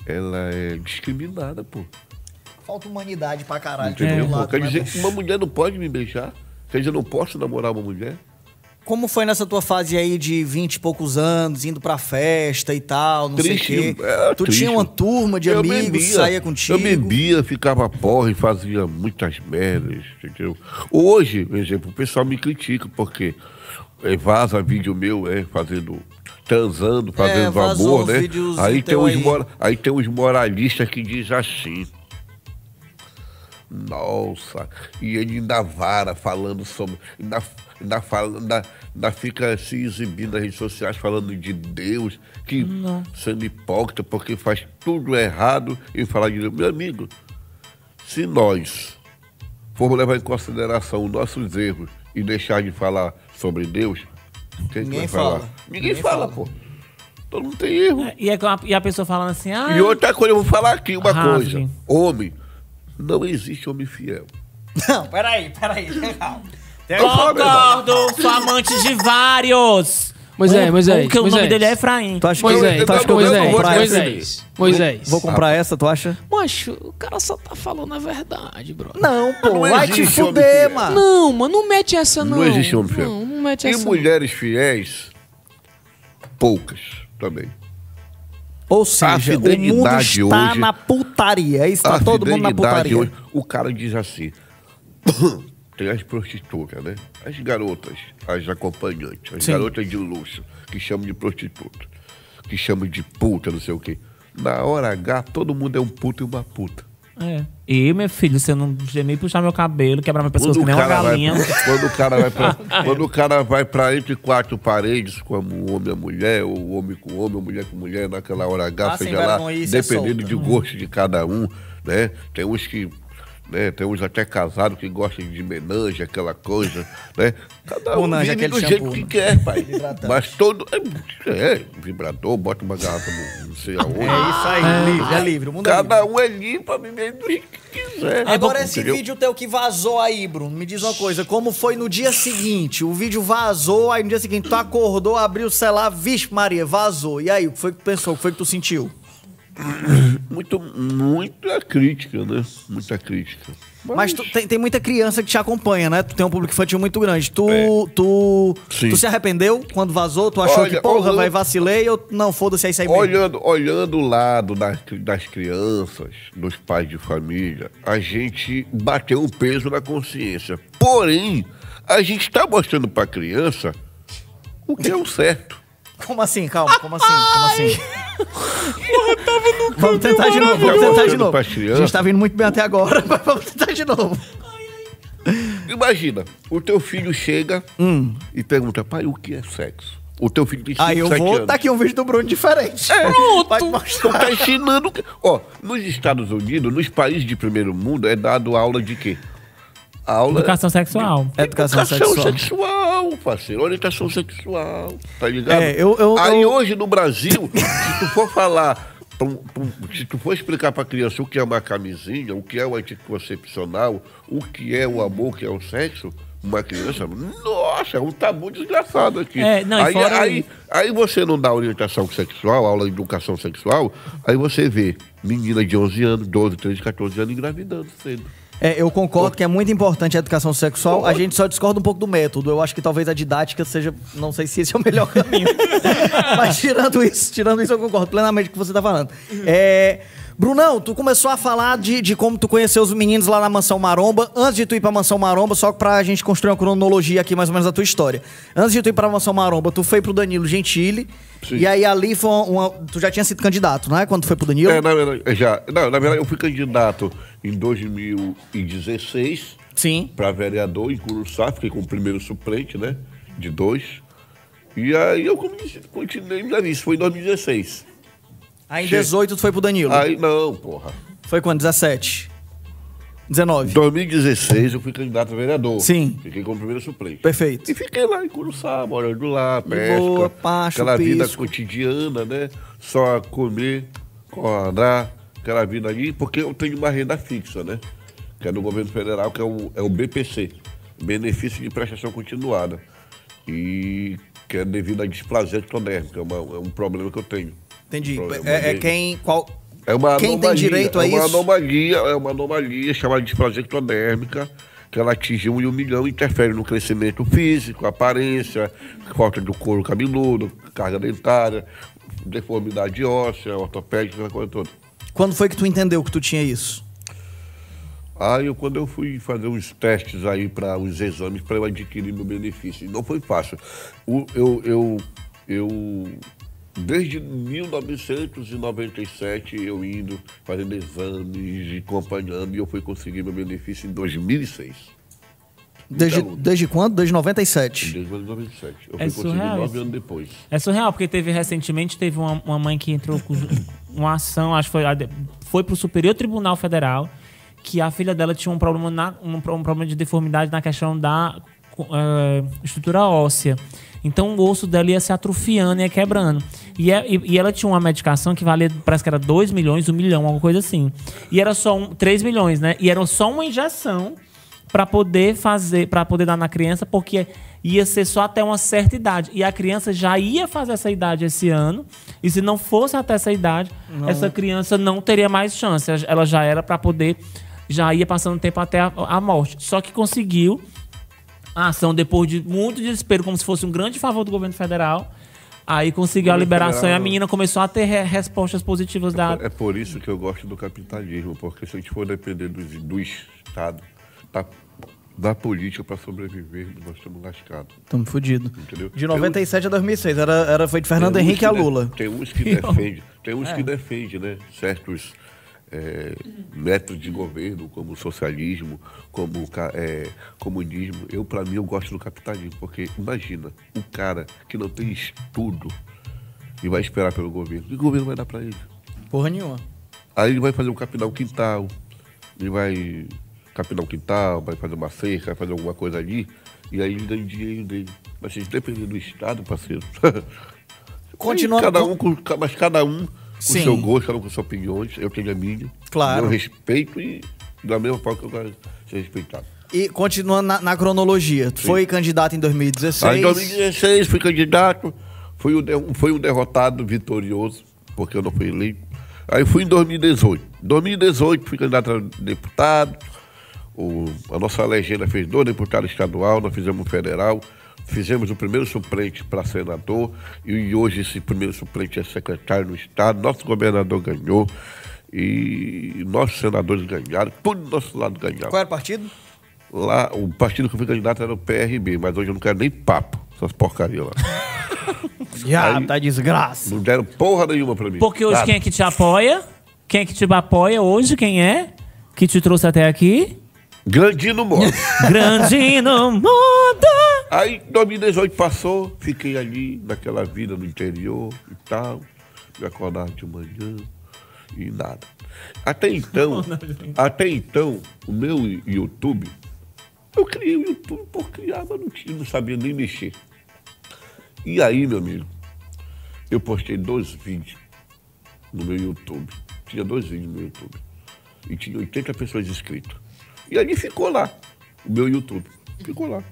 ela é discriminada, pô. Falta humanidade pra caralho. Entendeu? lado, Quer né, dizer que uma mulher não pode me beijar? Quer dizer, eu não posso namorar uma mulher? Como foi nessa tua fase aí de 20 e poucos anos, indo pra festa e tal, não Triste, sei o quê? é, tu triste. tinha uma turma de Eu amigos, bebia, saía contigo. Eu bebia, ficava porra e fazia muitas merdas, entendeu? Hoje, por exemplo, o pessoal me critica porque é, vaza vídeo meu, é, fazendo, transando, fazendo É, amor, né? Aí tem, os aí. mora- aí tem os moralistas que dizem assim. Nossa, e ele ainda vara falando sobre. Ainda, ainda, fala, ainda, ainda fica se exibindo nas redes sociais falando de Deus, que sendo hipócrita porque faz tudo errado e falar de Deus. Meu amigo, se nós formos levar em consideração os nossos erros e deixar de falar sobre Deus, quem que Ninguém vai falar? fala. Ninguém, Ninguém fala, fala. pô. Todo mundo tem erro. E, é com a, e a pessoa falando assim, ah, E outra coisa, eu vou falar aqui uma coisa. Homem, não existe homem fiel. Não, peraí, peraí. calma. Tem- Eu falo a verdade. concordo, sou amante de vários. Moisés, Moisés, um que o nome Moisés. dele é Efraim. Tu acha que, Moisés, tu acha que eu Moisés, vou comprar essa? Moisés, Moisés. Vou comprar essa, tu acha? Macho, o cara só tá falando a verdade, bro. Não, pô, Não vai te existe homem fuder, fiel. mano. Não, mano, não mete essa não. Não existe homem fiel. Não, não mete E essa não. mulheres fiéis, poucas também. Ou seja, o mundo fidelidade está hoje- na putaria. É isso, tá A todo mundo na fidelidade putaria. hoje, o cara diz assim. Tem as prostitutas, né? As garotas, as acompanhantes, as Sim. garotas de luxo, que chamam de prostituta, que chamam de puta, não sei o quê. Na hora H, todo mundo é um puto e uma puta. É. E, meu filho, eu não gemer e puxar meu cabelo, quebrar meu pescoço Quando que nem uma galinha. quando o cara vai pra, quando o cara vai pra entre quatro paredes, como o homem e a mulher, ou o homem com homem, ou mulher com mulher, naquela hora H, Ah, seja lá, é dependendo solta. do gosto de cada um, né? Tem uns que. Né, tem uns até casados que gostam de menage, aquela coisa, né? Cada um Monange, vive do aquele jeito shampoo, que né? quer, pai. Mas todo. É, é, vibrador, bota uma garrafa no, não sei aonde. É isso aí, livre, é livre. O mundo é livre. Cada um é livre pra viver do jeito que quiser. Agora, esse Entendeu? vídeo teu que vazou aí, Bruno, me diz uma coisa. Como foi no dia seguinte? O vídeo vazou, aí no dia seguinte tu acordou, abriu o celular, vixe Maria, vazou. E aí, o que foi que tu pensou? O que foi que tu sentiu? Muito, muita crítica, né? Muita crítica. Mas tu- tem, tem muita criança que te acompanha, né? Tu tem um público infantil muito grande. Tu, tu, É. Sim. tu se arrependeu quando vazou? Tu achou Olha, que, porra, olhando- vai vacilei ou não, foda-se, é isso aí mesmo? Olhando, olhando o lado das, das crianças, dos pais de família, a gente bateu um peso na consciência. Porém, a gente está mostrando para a criança o que é o certo. Como assim? Calma, como assim? Como assim? Vamos tentar de novo, vamos tentar de novo. A gente tá vindo muito bem até agora, mas vamos tentar de novo. Imagina, o teu filho chega e pergunta, pai, o que é sexo? O teu filho tem 5, Hum. Aí eu 7 vou, anos. tá aqui um vídeo do Bruno diferente. É, Vai te Então mostrar. tá ensinando. que- Ó, nos Estados Unidos, nos países de primeiro mundo, é dado aula de quê? Aula Educação sexual. Educação, Educação sexual. sexual, parceiro. Orientação sexual, tá ligado? É, eu- eu- Aí eu- hoje no Brasil, se tu for falar, pra um- pra um- se tu for explicar pra criança o que é uma camisinha, o que é o anticoncepcional, o que é o amor, o que é o sexo, uma criança, nossa, é um tabu desgraçado aqui. É, não, aí, fora aí, aí você não dá orientação sexual, aula de educação sexual, aí você vê menina de 11 anos, 12, 13, 14 anos engravidando cedo. É, eu concordo que é muito importante a educação sexual. A gente só discorda um pouco do método. Eu acho que talvez a didática seja. Não sei se esse é o melhor caminho. Mas tirando isso, tirando isso, eu concordo plenamente com o que você tá falando. É, Brunão, tu começou a falar de, de como tu conheceu os meninos lá na Mansão Maromba. Antes de tu ir pra Mansão Maromba, só pra gente construir uma cronologia aqui mais ou menos da tua história. Antes de tu ir pra Mansão Maromba, tu foi pro Danilo Gentili. Sim. E aí ali foi uma, Tu já tinha sido candidato, não é? Quando tu foi pro Danilo? É, na verdade, já, não, na verdade, eu fui candidato em 2016 Sim. para vereador em Curuçá, fiquei como primeiro suplente, né? De dois. E aí eu comecei- continuei lista, foi em 2016. Aí em Che- 18 tu foi pro Danilo. Aí não, porra. Foi quando? 17? 19. Em 2016 eu fui candidato a vereador. Sim. Fiquei como primeiro suplente. Perfeito. E fiquei lá em Curuçá, morando lá, pesca. boa, pacho, aquela vida cotidiana, né? Só comer, acordar, aquela vida ali, porque eu tenho uma renda fixa, né? Que é do governo federal, que é o, é o BPC, Benefício de Prestação Continuada. E que é devido à displasia ectodérmica, é, uma- é um problema que eu tenho. Entendi. É, é de- quem. Qual, É uma Quem tem anomalia, direito a é uma isso? Anomalia, é uma anomalia chamada displasia ectodérmica, que ela atinge um em um milhão e interfere no crescimento físico, aparência, falta do couro cabeludo, carga dentária, deformidade óssea, ortopédica, essa coisa toda. quando foi que tu entendeu que tu tinha isso? Aí, eu, quando eu fui fazer uns testes aí para os exames para eu adquirir meu benefício, não foi fácil. Eu, eu, eu, desde 1997, eu indo, fazendo exames, e acompanhando, e eu fui conseguir meu benefício em 2006. Desde, Então, desde quando? Desde 97. Desde 1997. Eu É fui conseguir surreal nove anos depois. É surreal, porque teve recentemente, teve uma, uma mãe que entrou com uma ação, acho que foi, foi pro Superior Tribunal Federal, que a filha dela tinha um problema, na, um, um problema de deformidade na questão da eh, estrutura óssea. Então o osso dela ia se atrofiando, ia quebrando. E, é- e- e ela tinha uma medicação que valia, parece que era 2 milhões, 1 milhão, alguma coisa assim. E era só um, 3 milhões, né? E era só uma injeção para poder fazer, para poder dar na criança, porque ia ser só até uma certa idade. E a criança já ia fazer essa idade esse ano. E se não fosse até essa idade, essa criança não teria mais chance. Ela já era para poder, já ia passando tempo até a, a morte. Só que conseguiu a ação depois de muito desespero, como se fosse um grande favor do governo federal. Aí conseguiu a liberação e a federal- menina começou a ter re- respostas positivas da. É por isso que eu gosto do capitalismo, porque se a gente for depender do, do Estado, da, da política para sobreviver, nós estamos lascados. Estamos fodidos. Entendeu? De 97 a 2006. Era, era, foi de Fernando Tem Henrique que a de- Lula. Tem uns que defendem, tem uns que defendem, né? Certos é, métodos de governo, como socialismo, como é, comunismo. Eu, para mim, eu gosto do capitalismo, porque imagina, um cara que não tem estudo e vai esperar pelo governo. O que o governo vai dar para ele? Porra nenhuma. Aí ele vai fazer um capinar um quintal, ele vai capinar um quintal, vai fazer uma cerca, vai fazer alguma coisa ali, e aí ele ganha o dinheiro dele. Mas se depender do Estado, parceiro. Continuando Cada um, mas cada um com Sim. seu gosto, um com suas opiniões. Eu tenho a minha. Claro. Eu respeito e da mesma forma que eu quero ser respeitado. E continuando na, na cronologia. Tu foi candidato em 2016. Aí em 2016 fui candidato, fui o, de, fui o derrotado vitorioso, porque eu não fui eleito. Aí fui em 2018. 2018 fui candidato a deputado. O, a nossa legenda fez dois deputados estadual, nós fizemos um federal. Fizemos o primeiro suplente para senador e hoje esse primeiro suplente é secretário no estado. Nosso governador ganhou e nossos senadores ganharam, todos do nosso lado ganharam. Qual era o partido? Lá, o partido que eu fui candidato era o PRB, mas hoje eu não quero nem papo, essas porcarias lá. Já, tá desgraça. Não deram porra nenhuma pra mim. Porque hoje Nada. quem é que te apoia? Quem é que te apoia hoje? Quem é? Que te trouxe até aqui? Grandino Moro. Grande no mundo. Aí 2018 passou, fiquei ali naquela vida no interior e tal. Me acordava de manhã e nada. Até então, até então, o meu YouTube, eu criei o YouTube por criar, mas não, tinha, não sabia nem mexer. E aí, meu amigo, eu postei dois vídeos no meu YouTube. Tinha dois vídeos no meu YouTube. E tinha 80 pessoas inscritas. E ali ficou lá, o meu YouTube. Ficou lá.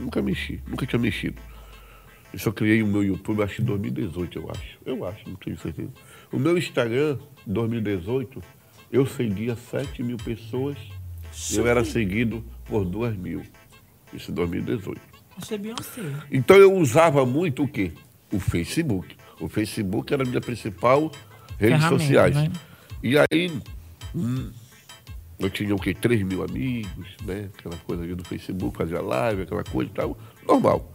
Nunca mexi, nunca tinha mexido. Eu só criei o meu YouTube, acho que em 2018, eu acho. Eu acho, não tenho certeza. O meu Instagram, em 2018, eu seguia 7 mil pessoas. Eu era seguido por 2 mil. Isso em 2018. Achei Beyoncé. Então eu usava muito o quê? O Facebook. O Facebook era a minha principal rede sociais. né? E aí, hum, eu tinha o quê? 3 mil amigos, né? Aquela coisa ali do Facebook, fazia live, aquela coisa e tal. Normal.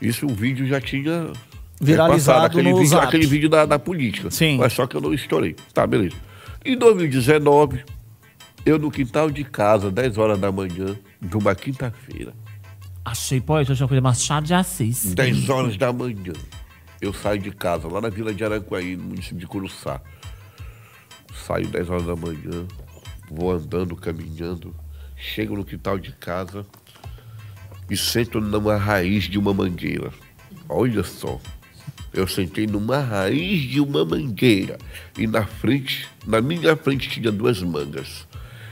Isso o vídeo já tinha Viralizado repassado, aquele no vídeo, Zap. aquele vídeo da, da política. Sim. Mas só que eu não estourei. Tá, beleza. Em 2019, eu no quintal de casa, 10 horas da manhã, de uma quinta-feira, Achei, pô, eu achei uma coisa Machado de Assis. 10 horas da manhã, eu saio de casa, lá na Vila de Aranquaí, no município de Curuçá. Saio 10 horas da manhã, vou andando, caminhando, chego no quintal de casa e sento numa raiz de uma mangueira. Olha só, eu sentei numa raiz de uma mangueira e na frente, na minha frente tinha duas mangas.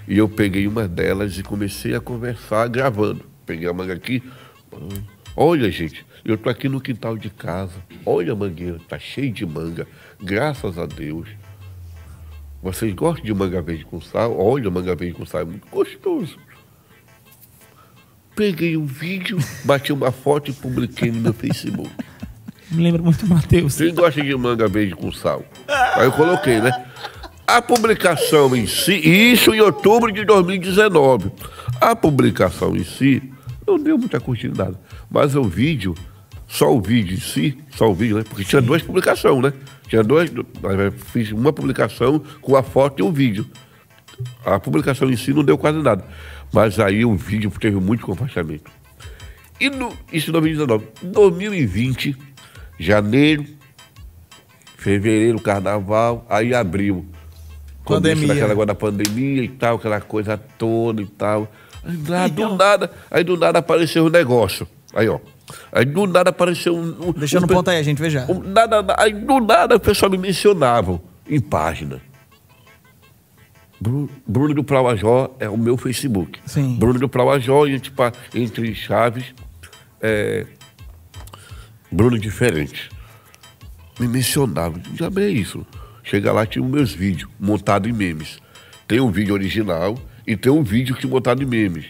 E eu peguei uma delas e comecei a conversar gravando. Peguei a manga aqui. Olha, gente, eu tô aqui no quintal de casa. Olha a mangueira, tá cheio de manga. Graças a Deus. Vocês gostam de manga verde com sal? Olha, manga verde com sal é muito gostoso. Peguei um vídeo, bati uma foto e publiquei no meu Facebook. Me lembra muito o Matheus. Quem gosta de manga verde com sal? Aí eu coloquei, né? A publicação em si, isso em outubro de 2019. A publicação em si não deu muita curtida nada. Mas o vídeo, só o vídeo em si, só o vídeo, né? Porque tinha duas publicações, né? Tinha eu Fiz uma publicação com a foto e o vídeo. A publicação em si não deu quase nada. Mas aí o vídeo teve muito compartilhamento. E no, isso em 2019. 2020, janeiro, fevereiro, carnaval, aí abril. Pandemia. daquela agora da pandemia e tal, aquela coisa toda e tal. Aí do nada, aí do nada apareceu um negócio. Aí, ó. Aí do nada apareceu um. um Deixa no um, ponto aí, a gente vê já. um- nada, aí do nada o pessoal me mencionavam em página. Bru- Bruno do Plauajó é o meu Facebook. Sim. Bruno do Plauajó e tipo, entre Chaves, é, Bruno diferente. Me mencionavam. Já bem é isso. Chega lá, tinha os meus vídeos montados em memes. Tem um vídeo original e tem um vídeo que montado em memes.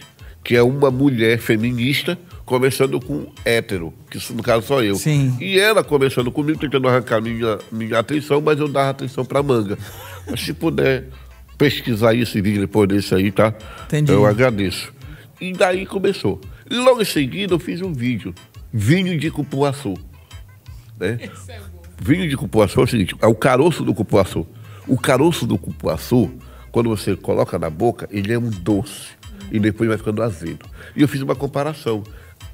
Que é uma mulher feminista conversando com hétero, que isso, no caso sou eu. Sim. E ela conversando comigo, tentando arrancar minha, minha atenção, mas eu dava atenção pra manga. Mas se puder pesquisar esse vídeo depois desse aí, tá? Entendi. Eu agradeço. E daí começou. E logo em seguida eu fiz um vídeo. Vinho de cupuaçu. Né? Vinho de cupuaçu é o seguinte, é o caroço do cupuaçu. O caroço do cupuaçu, quando você coloca na boca, ele é um doce. E depois vai ficando azedo. E eu fiz uma comparação.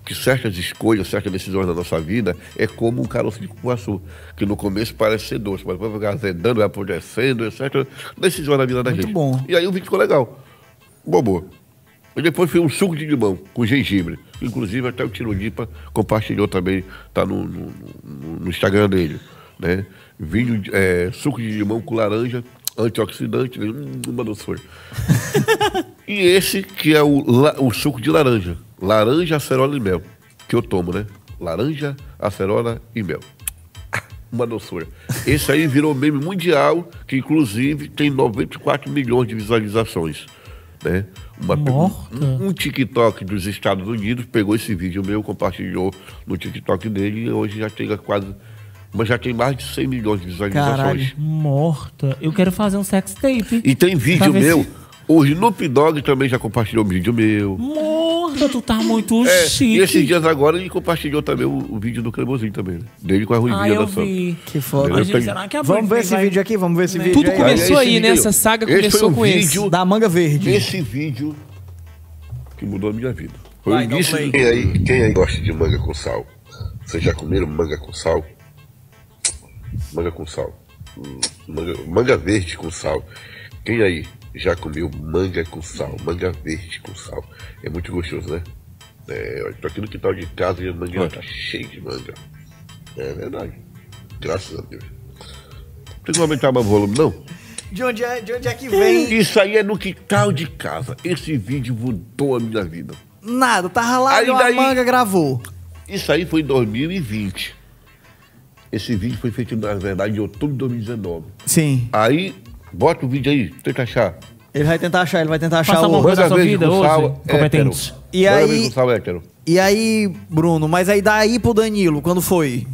Que certas escolhas, certas decisões da nossa vida é como um caroço de cupuaçu. Que no começo parece ser doce, mas depois vai ficar azedando, vai apodrecendo, etc. Decisões da vida da Muito gente. bom. E aí o vídeo ficou legal. Bobo. E depois foi um suco de limão com gengibre. Inclusive até o Tirolipa compartilhou também, tá no, no, no- Instagram dele. Né? Vinho, é, suco de limão com laranja, antioxidante? Hum, uma doçura. e esse que é o, o suco de laranja. Laranja, acerola e mel. Que eu tomo, né? Laranja, acerola e mel. Uma doçura. Esse aí virou meme mundial, que inclusive tem 94 milhões de visualizações. Né? Uma, Morta. um, um TikTok dos Estados Unidos pegou esse vídeo meu, compartilhou no TikTok dele e hoje já tem quase. Mas já tem mais de 100 milhões de visualizações. Caralho. Morta. Eu quero fazer um sex tape. E tem vídeo meu. se- O Snoop Dogg também já compartilhou um vídeo meu. Morta, tu tá muito É, chique. e esses dias agora ele compartilhou também o, o vídeo do Cremosinho também, né? Dele com a Ruivinha Ah, eu dançando. vi. Que foda. Mas, tenho- será que a Vamos ver esse vai- vídeo aqui, vamos ver esse vídeo Tudo aí. começou Aí, né? Essa saga esse começou foi um com esse. vídeo- Da manga verde. Esse vídeo que mudou a minha vida. Foi Vai, início Quem aí, quem aí gosta de manga com sal? Vocês já comeram manga com sal? Manga com sal. Hum, Manga, manga verde com sal. Quem aí já comeu manga com sal? Manga verde com sal. É muito gostoso, né? É, tô aqui no quintal de casa e a manga tá cheia de manga. É verdade. Graças a Deus. Tem que aumentar mais o volume, não? De onde é, de onde é que vem? Isso aí é no quintal de casa. Esse vídeo mudou a minha vida. Nada, tava lá, Aí daí- manga, gravou. Isso aí foi em 2020. Esse vídeo foi feito, na verdade, em outubro de 2019. Sim. Aí, bota o vídeo aí, tenta achar. Ele vai tentar achar, ele vai tentar achar Passa a mão o... da sua verde vida com hoje, sal, competente. hétero. E aí- com sal hétero. E aí, Bruno, mas aí daí pro Danilo, quando foi?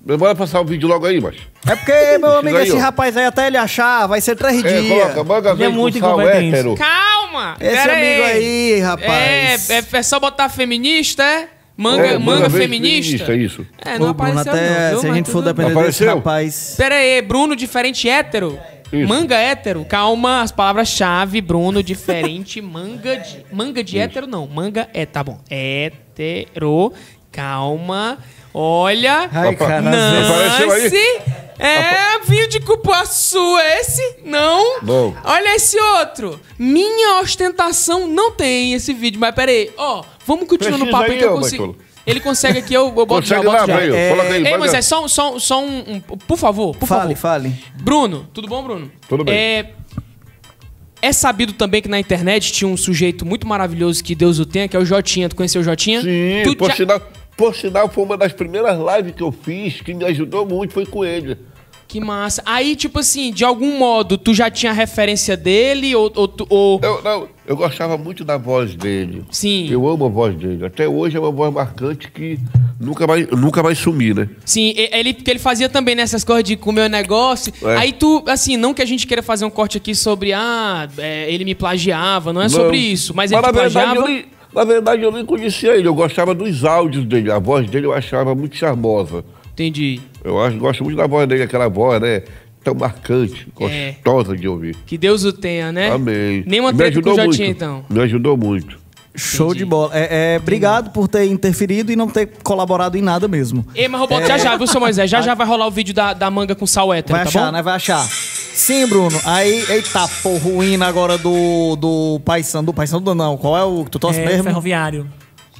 Bora passar o vídeo logo aí, macho. É porque, meu amigo, aí, esse ó. rapaz aí, até ele achar, vai ser três É, dias. coloca Ele é verde muito com sal incompetente. hétero. Calma! Esse pera amigo aí, rapaz. É, é, é só botar feminista, é? Manga, É, manga, verde feminista? isso. É, não Ô, Bruno, apareceu até não, viu? se a Mas gente for tudo depender Não desse apareceu? rapaz... Pera aí, Bruno diferente hétero? Isso. Manga hétero? Calma, as palavras-chave, Bruno diferente, manga de. Manga de hétero não, manga é, tá bom. Hétero, calma, olha. Ai, cara, Apareceu aí? Nancy, é vinho de cupuaçu esse? Não. Não. Olha esse outro. Minha ostentação não tem esse vídeo, mas pera aí. Ó, vamos continuar no papo aí que eu consigo. Baitolo. Ele consegue aqui, eu, eu boto já, Consegue eu boto lá, já. velho? É, Coloca aí, Ei, mas é só, um- só, um- só um, um- Por favor, por Fale, favor. fale. Bruno, tudo bom, Bruno? Tudo bem. É, é sabido também que na internet tinha um sujeito muito maravilhoso que Deus o tenha, que é o Jotinha. Tu conheceu o Jotinha? Sim, Tu por, já- sinal, por sinal, foi uma das primeiras lives que eu fiz que me ajudou muito, foi com ele. Que massa. Aí, tipo assim, de algum modo, tu já tinha referência dele ou... ou, tu- ou- Eu, não, eu gostava muito da voz dele. Sim. Eu amo a voz dele. Até hoje é uma voz marcante que nunca vai, nunca vai sumir, né? Sim, ele, que ele fazia também nessas coisas de comer o negócio. É. Aí tu, assim, não que a gente queira fazer um corte aqui sobre, ah, é, ele me plagiava, não é sobre Não. isso, mas ele te verdade, plagiava. nem, na verdade, eu nem conhecia ele. Eu gostava dos áudios dele. A voz dele eu achava muito charmosa. Entendi. Eu acho, gosto muito da voz dele, aquela voz, né? Tão marcante, É. gostosa de ouvir. Que Deus o tenha, né? Amém. Nenhuma Me treta com o Jotinha, muito. então. Me ajudou muito. Show de bola. É, é, obrigado por ter interferido e não ter colaborado em nada mesmo. Ei, mas Roboto, já já, viu, seu Moisés? Já já vai rolar o vídeo da, da manga com sal hétero, Vai tá achar, bom? né? Vai achar. Sim, Bruno. Aí, eita, pô, ruína agora do, do Paysandu. Paysandu não. Qual é o que tu torce É, mesmo? ferroviário.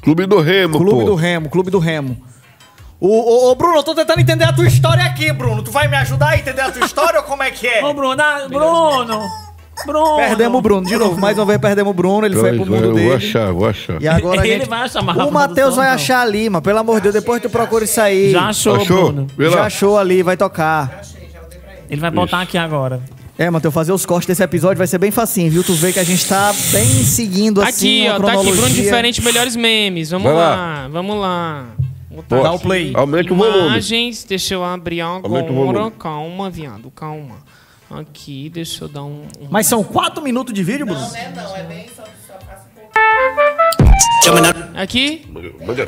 Clube do Remo, Clube pô. do Remo, Clube do Remo. Ô, ô, ô, Bruno, eu tô tentando entender a tua história aqui, Bruno. Tu vai me ajudar a entender a tua história ou como é que é? Ô, Bruno, ah, Bruno! Bruno! Perdemos o Bruno, de novo. Mais uma vez perdemos o Bruno, ele foi pro vai, mundo eu dele. vou achar, vou achar. E agora a Ele gente... vai achar mais O rápido Matheus do vai som, achar ali, mano. Pelo amor de Deus, depois tu procura isso aí. Já achou, Achou? Bruno. Vê Já lá. achou ali, vai tocar. Ele vai botar aqui agora. É, Matheus, fazer os cortes desse episódio vai ser bem facinho, viu? Tu vê que a gente tá bem seguindo assim Aqui, uma ó, tá aqui, Bruno cronologia. Diferente, melhores memes. Vamos Vai lá. lá. vamos lá. Ó, Dá o play. Aumenta o volume. Imagens, deixa eu abrir Aumenta o agora. volume. Calma, viado, calma. Aqui, deixa eu dar um. um- Mas são quatro minutos de vídeo, Bruno? Aqui,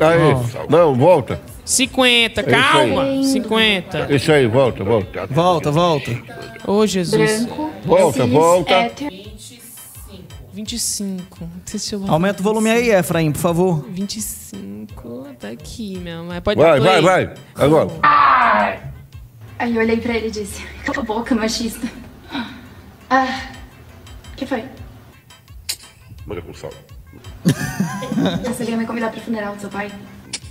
Aí, não, volta. 50, É isso calma. 50. Isso aí, volta, volta. Volta, volta. Ô, Jesus. Branco, Volta, volta. hétero. 25. Deixa eu Aumenta o volume aí, Efraim, por favor. 25. Tá aqui, meu. Mas pode Vai, dar play. vai, vai. Agora. Aí eu olhei pra ele e disse, cala a boca, machista. Ah, que foi? Manga com sal. Você veio me convidar pro funeral do seu pai?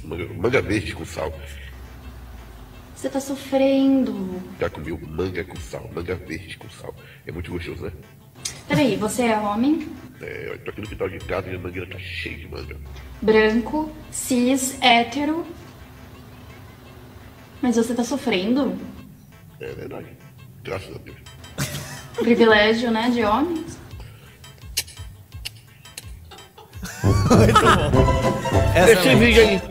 Manga, manga verde com sal. Você tá sofrendo. Já comeu manga com sal, manga verde com sal. É muito gostoso, né? Peraí, você é homem, É, eu tô aqui no quintal de casa e a mangueira tá cheia de manga. branco, cis, hétero. Mas você tá sofrendo? É verdade. Graças a Deus. Privilégio, né, de homens? Esse vídeo aí.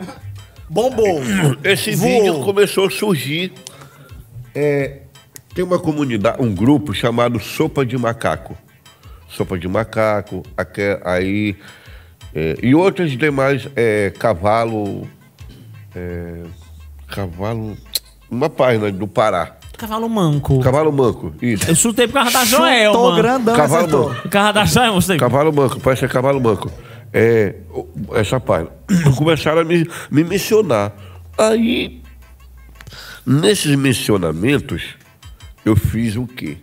Bombou. Esse Voou. vídeo começou a surgir. é, tem uma comunidade, um grupo chamado Sopa de Macaco. Sopa de Macaco, aí. é, e outras demais, é, cavalo. é, cavalo. Uma página do Pará. Cavalo manco. Cavalo manco, isso. Eu chutei por causa da Joel, mano. grandão, Cavalo acertou. manco. Por causa da Joel, chutei. Cavalo manco, parece que é cavalo manco. É, essa página. Começaram a me, me mencionar. Aí, nesses mencionamentos, eu fiz o quê?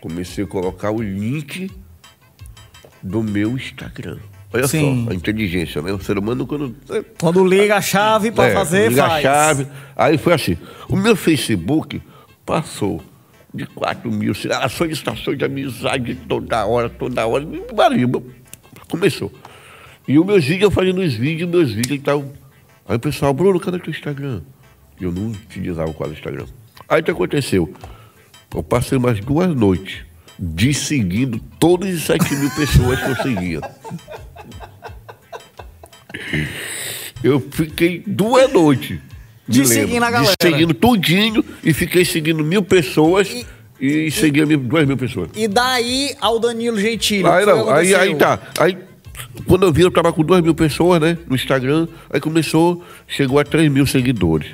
Comecei a colocar o link do meu Instagram. Olha Sim. só, a inteligência, né? O ser humano, quando. é, Quando liga a chave pra é, fazer, liga faz. a chave. Aí foi assim. O meu Facebook passou de 4 mil ah, solicitações de amizade toda hora, toda hora. Marimba. Começou. E os meus vídeos, eu fazendo os vídeos, meus vídeos e tal. Aí o pessoal, Bruno, cadê teu Instagram? Eu não utilizava o Instagram. Aí o que aconteceu? Eu passei mais duas noites de seguindo todas as 7 mil pessoas que eu seguia. Eu fiquei duas noites De seguindo a galera. De seguindo tudinho e fiquei seguindo mil pessoas e, seguia mil, duas mil pessoas. E daí ao Danilo Gentili. Aí não, aí, aí tá. Aí, quando eu vi, eu tava com duas mil pessoas, né? No Instagram. Aí começou, chegou a 3 mil seguidores.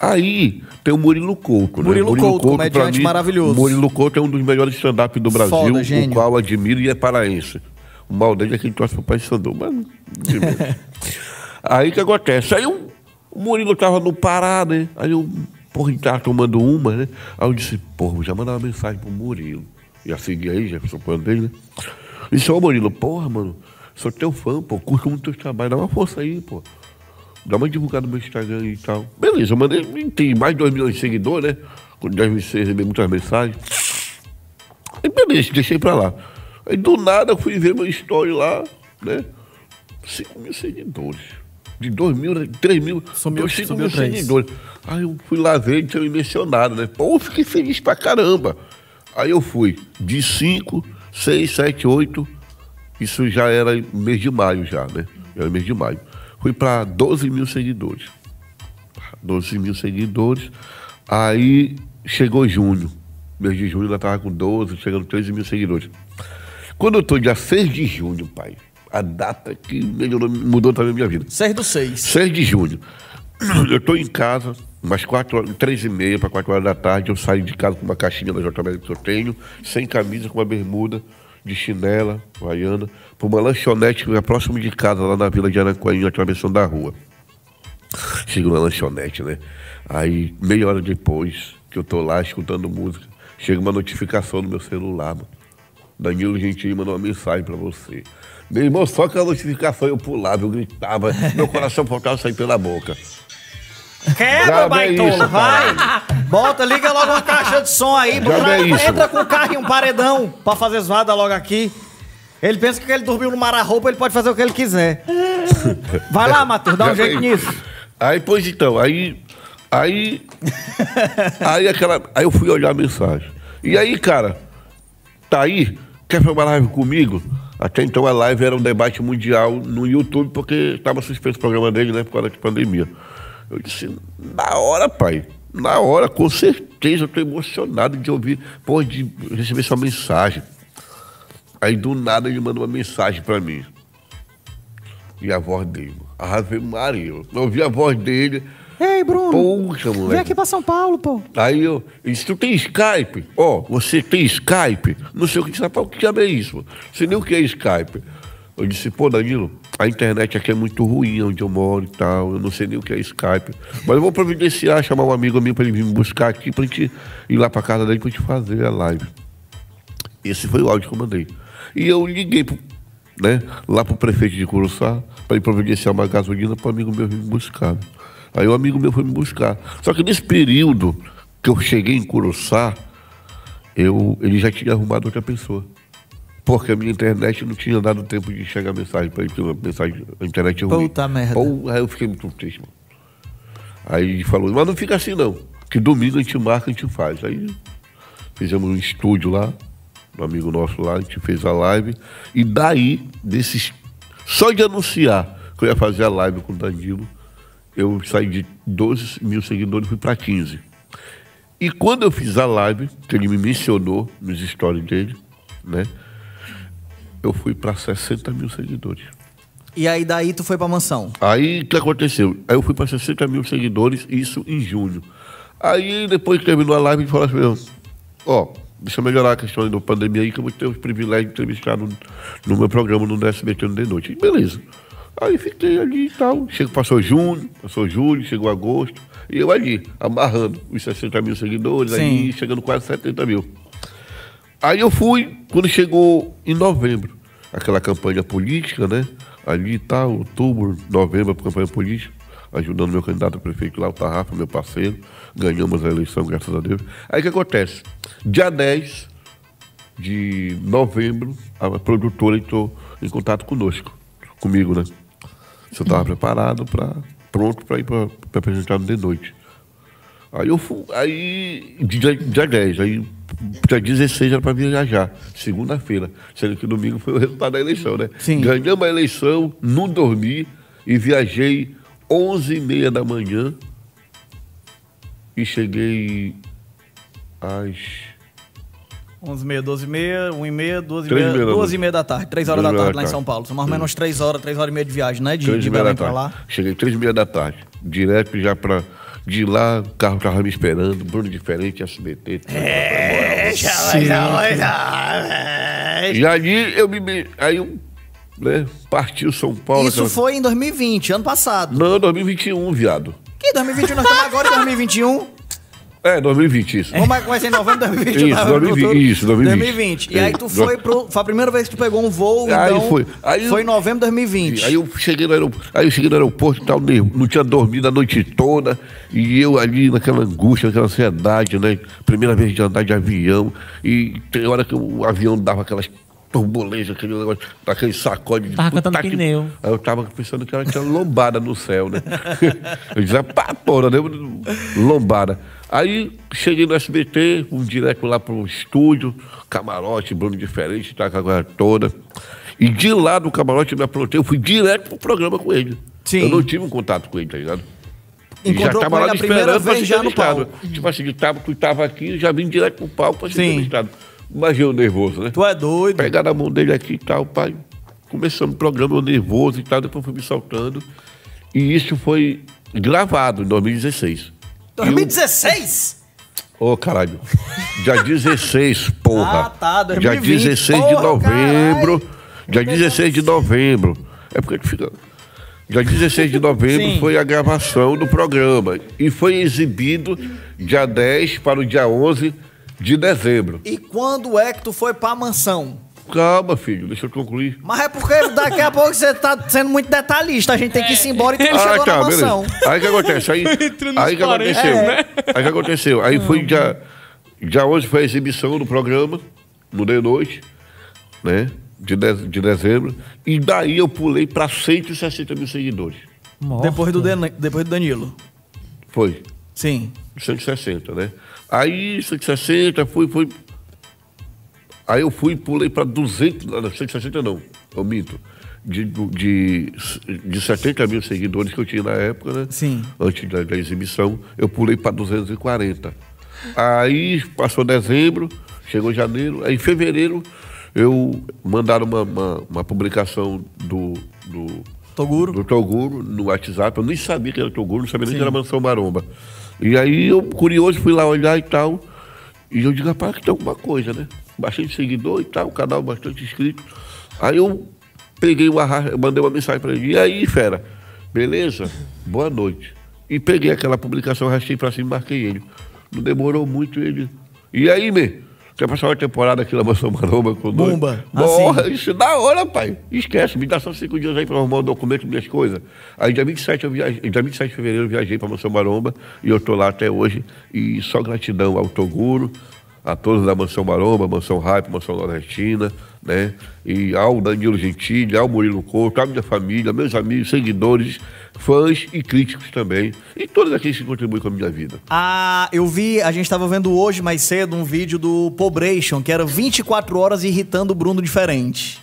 Aí tem o Murilo Couto, né? Murilo Couto, comediante maravilhoso. Murilo Couto é um dos melhores stand-up do Brasil, Foda, o qual admiro e é paraense. O mal dele é que ele torce pro Pai Sandu, mas... aí o que acontece? Aí o, o Murilo tava no Pará, né? Aí eu, porra, ele tava tomando uma, né? Aí eu disse, porra, já mandar uma mensagem pro Murilo. Já segui aí, já sou fã dele, né? E disse, ô Murilo, porra, mano, sou teu fã, pô, curto muito teu trabalho, dá uma força aí, pô. Dá uma divulgada no meu Instagram e tal. Beleza, eu mandei, tem mais de 2 milhões de seguidores, né? 10 mil recebi muitas mensagens. Aí beleza, deixei pra lá. Aí do nada eu fui ver meu story lá, né? 5 mil seguidores. De 2 mil, né? 3 mil, Sumiu- 5 sumiu mil seguidores. Aí eu fui lá ver e tinha me mencionado, né? Pô, fiquei feliz pra caramba. Aí eu fui de 5, 6, 7, 8. Isso já era mês de maio já, né? Era mês de maio. Fui pra 12 mil seguidores. 12 mil seguidores. Aí chegou junho. Mês de junho ela tava com 12, chegando 13 mil seguidores. Quando eu tô dia 6 de junho, pai, a data que melhorou, mudou também a minha vida. 6 do 6. 6 de junho. Eu tô em casa, umas 4 horas, 3 e meia para 4 horas da tarde, eu saio de casa com uma caixinha da JBL que eu tenho, sem camisa, com uma bermuda, de chinela, vaiana, para uma lanchonete que é próximo de casa, lá na Vila de Aranquainho, atravessando da rua. Chego na lanchonete, né? Aí, meia hora depois, que eu tô lá escutando música, chega uma notificação no meu celular, mano. Danilo Gentili mandou uma mensagem pra você. Meu irmão, só com a notificação eu pulava, eu gritava, meu coração faltava sair pela boca. Quebra, baitola, isso, vai! Bota, liga logo uma caixa de som aí, vê isso. entra com o carro e um paredão pra fazer zoada logo aqui. Ele pensa que ele dormiu no mara-roupa, ele pode fazer o que ele quiser. Vai lá, Matheus, dá um Já jeito nisso. Aí, pois então, aí. Aí. aí aquela. Aí eu fui olhar a mensagem. E aí, cara, tá aí? Quer fazer uma live comigo? Até então a live era um debate mundial no YouTube, porque estava suspenso o programa dele, né? Por causa da pandemia. Eu disse, na hora, pai. Na hora, com certeza, eu tô emocionado de ouvir, pô, de receber sua mensagem. Aí do nada ele mandou uma mensagem pra mim. E a voz dele. Ave Maria. Eu ouvi a voz dele. Ei, Bruno, Poxa, vem moleque. aqui pra São Paulo, pô. Aí eu, ele disse, tu tem Skype? Ó, você tem Skype? Não sei o que o que é isso? Você nem o que é Skype. Eu disse, pô, Danilo, a internet aqui é muito ruim onde eu moro e tal, eu não sei nem o que é Skype. Mas eu vou providenciar, chamar um amigo meu pra ele vir me buscar aqui, pra gente ir lá pra casa dele pra gente fazer a live. Esse foi o áudio que eu mandei. E eu liguei pro, né, lá pro prefeito de Curuçá para ele providenciar uma gasolina para amigo meu vir me buscar. Aí o amigo meu foi me buscar. Só que nesse período que eu cheguei em Curuçá, eu, ele já tinha arrumado outra pessoa. Porque a minha internet não tinha dado tempo de chegar a mensagem para ele, mensagem, a internet é ruim. Puta merda. Pô, aí eu fiquei muito triste, mano. Aí ele falou, mas não fica assim não. Que domingo a gente marca, a gente faz. Aí fizemos um estúdio lá, um amigo nosso lá, a gente fez a live. E daí, desses. Só de anunciar que eu ia fazer a live com o Danilo, eu saí de 12 mil seguidores e fui para 15. E quando eu fiz a live, que ele me mencionou nos stories dele, né? Eu fui para 60 mil seguidores. E aí daí tu foi pra mansão. Aí o que aconteceu? Aí eu fui para 60 mil seguidores, isso em junho. Aí depois que terminou a live, ele falou assim: ó, deixa eu melhorar a questão da pandemia aí, que eu vou ter os privilégios de entrevistar no, no meu programa no SBT no de noite. E beleza. Aí fiquei ali e tal. Chego, passou junho, passou julho, chegou agosto. E eu ali, amarrando os 60 mil seguidores, Sim. aí chegando quase 70 mil. Aí eu fui, quando chegou em novembro, aquela campanha política, né? Ali tal, outubro, novembro, campanha política, ajudando meu candidato a prefeito lá, o Tarrafa, meu parceiro. Ganhamos a eleição, graças a Deus. Aí o que acontece? Dia 10 de novembro, a produtora entrou em contato conosco, comigo, né? Se eu estava preparado para pronto para ir para apresentar de noite. Aí eu fui, aí, dia, dia 10, aí dia 16 era para viajar, segunda-feira, sendo que domingo foi o resultado da eleição, né? Sim. Ganhamos a eleição, não dormi e viajei 11 e meia da manhã e cheguei às 11 e meia, 12 e meia, 1 e meia, 2 e meia, e meia da 2 noite. e meia da tarde, 3 horas da tarde da lá em tarde. São Paulo. São mais ou menos 3 horas, 3 horas e meia de viagem, né? De, de Belém tarde. lá. Cheguei três e meia da tarde. Direto já pra. De lá, o carro tava me esperando, Bruno diferente, SBT. É, E ali eu me. me- Aí eu. Né, partiu São Paulo. Isso aquela- foi em 2020, ano passado. Não, 2021, viado. Que 2021? Nós estamos agora em 2021. É, 2020, isso. Como é que vai ser em novembro de 2021? Isso, Tá? 2020, Futuro? isso, 2020. 2020. E aí tu Isso. foi pro... Foi a primeira vez que tu pegou um voo, Aí então... foi. Aí foi em novembro de 2020. Aí eu cheguei no aeroporto, aí eu cheguei no aeroporto e tal, não tinha dormido a noite toda, e eu ali naquela angústia, naquela ansiedade, né? Primeira vez de andar de avião, e tem hora que o avião dava aquelas turbulências, aquele negócio, daquele sacode de Tava puta cantando que- pneu. Aí eu tava pensando que ela tinha lombada no céu, né? eu dizia, pá, porra, né? Lombada. Aí cheguei no SBT, fui direto lá pro estúdio, camarote, Bruno diferente, tá com a coisa toda. E de lá do camarote eu me aprontei, eu fui direto pro programa com ele. Sim. Eu não tive um contato com ele, tá ligado? Encontrou com ele a me primeira esperando pra ser já no entrevistado. palco. Tipo assim, tava, tu tava aqui, já vim direto pro palco pra ser Sim. entrevistado. Imagina eu nervoso, né? Tu é doido. Pegar na mão dele aqui e tal, pai. Começamos o programa, eu nervoso e tal, depois fui me soltando. E isso foi gravado em 2016. 2016? Ô, caralho. Dia 16, porra. Ah, tá, Dia 2020, 16 de porra, novembro. caralho. Dia 16 de novembro. É porque fica. Dia 16 de novembro Sim. foi a gravação do programa. E foi exibido dia 10 para o dia 11 de dezembro. E quando é que tu foi pra mansão? Calma, filho, deixa eu concluir. Mas é porque daqui a pouco você tá sendo muito detalhista. A gente tem que ir se embora e tu não Ah, chegou tá, na beleza. mansão. Aí o que acontece? Aí, aí o que aconteceu? né? Aí o que aconteceu? Aí foi dia, dia 11 foi a exibição do programa, no de noite, né? De, de, de dezembro. E daí eu pulei para 160 mil seguidores. Depois do, Dan- depois do Danilo. Foi. Sim. 160, né? Aí 160, fui, fui. Aí eu fui e pulei para 200, não, 160 não, eu minto. De, de, de 70 mil seguidores que eu tinha na época, né? Sim. Antes da, da exibição, eu pulei para 240. Aí passou dezembro, chegou janeiro, aí em fevereiro eu mandaram uma, uma, uma publicação do, do, Toguro. do Toguro no WhatsApp. Eu nem sabia que era Toguro, não sabia nem que era Mansão Maromba. E aí eu, curioso, fui lá olhar e tal. E eu digo, rapaz, que tem alguma coisa, né? Bastante seguidor e tal, o canal bastante inscrito. Aí eu peguei o arrasto, eu mandei uma mensagem pra ele. E aí, fera? Beleza? Boa noite. E peguei aquela publicação, arrastei pra cima e marquei ele. Não demorou muito ele. E aí, me? Quer passar uma temporada aqui na Mansão Maromba com nós? Bumba. Porra, Assim. isso é da hora, pai. Esquece, me dá só cinco dias aí pra arrumar o documento, minhas coisas. Aí dia 27, eu viajei, dia 27 de fevereiro eu viajei pra Mansão Maromba e eu tô lá até hoje. E só gratidão ao Toguro, a todos da Mansão Maromba, Mansão Hype, Mansão Nordestina, né? E ao Danilo Gentili, ao Murilo Couto, à minha família, meus amigos, seguidores, fãs e críticos também. E todos aqueles que contribuem com a minha vida. Ah, eu vi, a gente tava vendo hoje mais cedo um vídeo do Pobration, que era 24 horas irritando o Bruno diferente.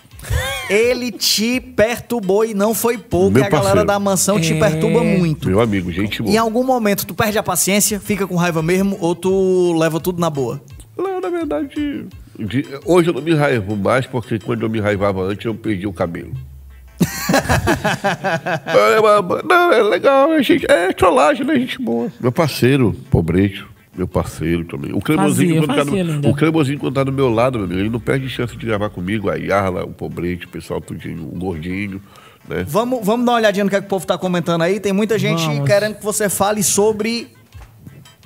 Ele te perturbou e não foi pouco, Meu e a galera parceiro. da mansão te perturba muito. Meu amigo, gente boa. Em algum momento tu perde a paciência, fica com raiva mesmo, ou tu leva tudo na boa? Não, na verdade, de- hoje eu não me raivo mais, porque quando eu me raivava antes, eu perdi o cabelo. É, não, é legal, é, gente, é trollagem, né, gente boa. Meu parceiro, pobrecho, meu parceiro também. O Cremosinho, Fazia, quando, tá fazia, no, o Cremosinho, quando tá do meu lado, meu amigo, ele não perde chance de gravar comigo, a Yarla, o pobrecho, o pessoal tudinho, o gordinho, né? Vamos, vamos dar uma olhadinha no que, é que o povo tá comentando aí. Tem muita gente Vamos. querendo que você fale sobre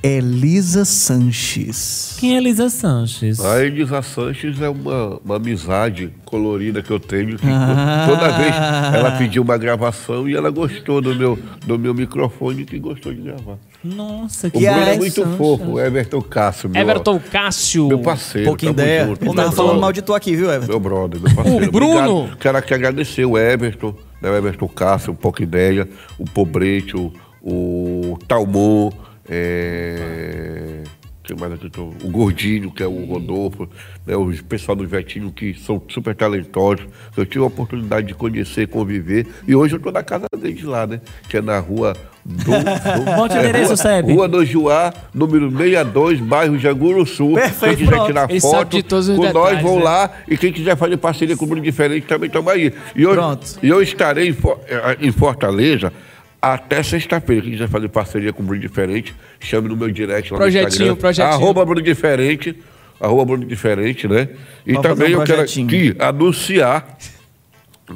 Elisa Sanches. Quem é Elisa Sanches? A Elisa Sanches é uma, uma amizade colorida que eu tenho. Que Ah. Toda vez ela pediu uma gravação e ela gostou do meu, do meu microfone que gostou de gravar. Nossa, O que Bruno é aí, muito Sanches. fofo, o Everton Cássio, meu, Everton Cássio. meu parceiro. Pouquinho ideia. junto, meu tava falando mal de tu aqui, viu, Everton? Meu brother, meu parceiro. O Bruno. Obrigado. Quero aqui agradecer o Everton, né, o Everton Cássio, o Pouca Ideia, o Pobrete, o, o Talmon, é... quem mais aqui tô? o Gordinho, que é o Rodolfo, né, o pessoal do Vetinho, que são super talentosos. Eu tive a oportunidade de conhecer, conviver, e hoje eu estou na casa deles lá, né? Que é na rua Do, do- Bote o endereço, rua, CEP. Rua do Juá, número 62, bairro Janguru Sul. Perfeito, quem quiser pronto. tirar Ele foto de todos os com nós, detalhes, vão né? lá. E quem quiser fazer parceria com o Bruno Diferente, também estamos aí. E eu, Pronto. e eu estarei em, eh, em Fortaleza até sexta-feira. Quem quiser fazer parceria com o Bruno Diferente, chame no meu direct lá Projetinho, no Instagram. projetinho. Arroba Bruno Diferente. Arroba Bruno Diferente, né? E Vamos também um eu quero aqui anunciar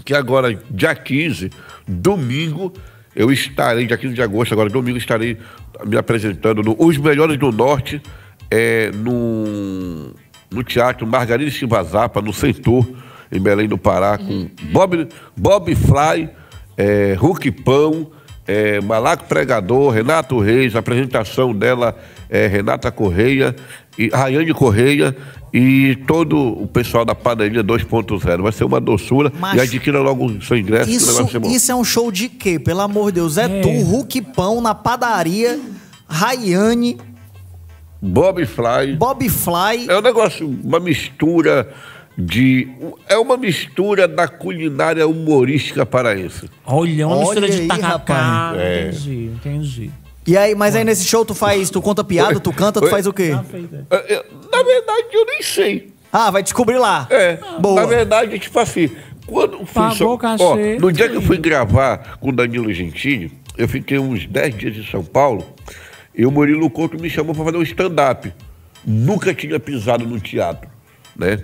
que agora, dia 15, domingo, eu estarei, dia 15 de agosto, agora domingo, estarei me apresentando no Os Melhores do Norte, é, no, no Teatro Margarida Chivazapa, no Centur, em Belém do Pará, com Bob, Bob Fly, é, Hulk Pão, é, Malaco Pregador, Renato Reis, a apresentação dela é Renata Correia, e Rayane Correia e todo o pessoal da padaria 2.0. Vai ser uma doçura Macho. e adquira logo o seu ingresso. Isso, bom. isso é um show de quê? Pelo amor de Deus. É, tu, Hulk Pão na padaria, Rayane, Bob Fly. Bob Fly. É um negócio, uma mistura de. É uma mistura da culinária humorística paraense. Olha, uma mistura Olha de aí, tacacá. rapaz. É. Entendi, entendi. E aí, mas aí nesse show tu faz, tu conta piada, tu canta, tu faz o quê? É, é, Na verdade, eu nem sei. Ah, vai descobrir lá. É, Boa. na verdade, tipo assim, quando eu fui Pagou só- o cachê. ó, no dia que eu fui gravar com o Danilo Gentili, eu fiquei uns 10 dias em São Paulo, e o Murilo Couto me chamou para fazer um stand-up. Nunca tinha pisado no teatro, né?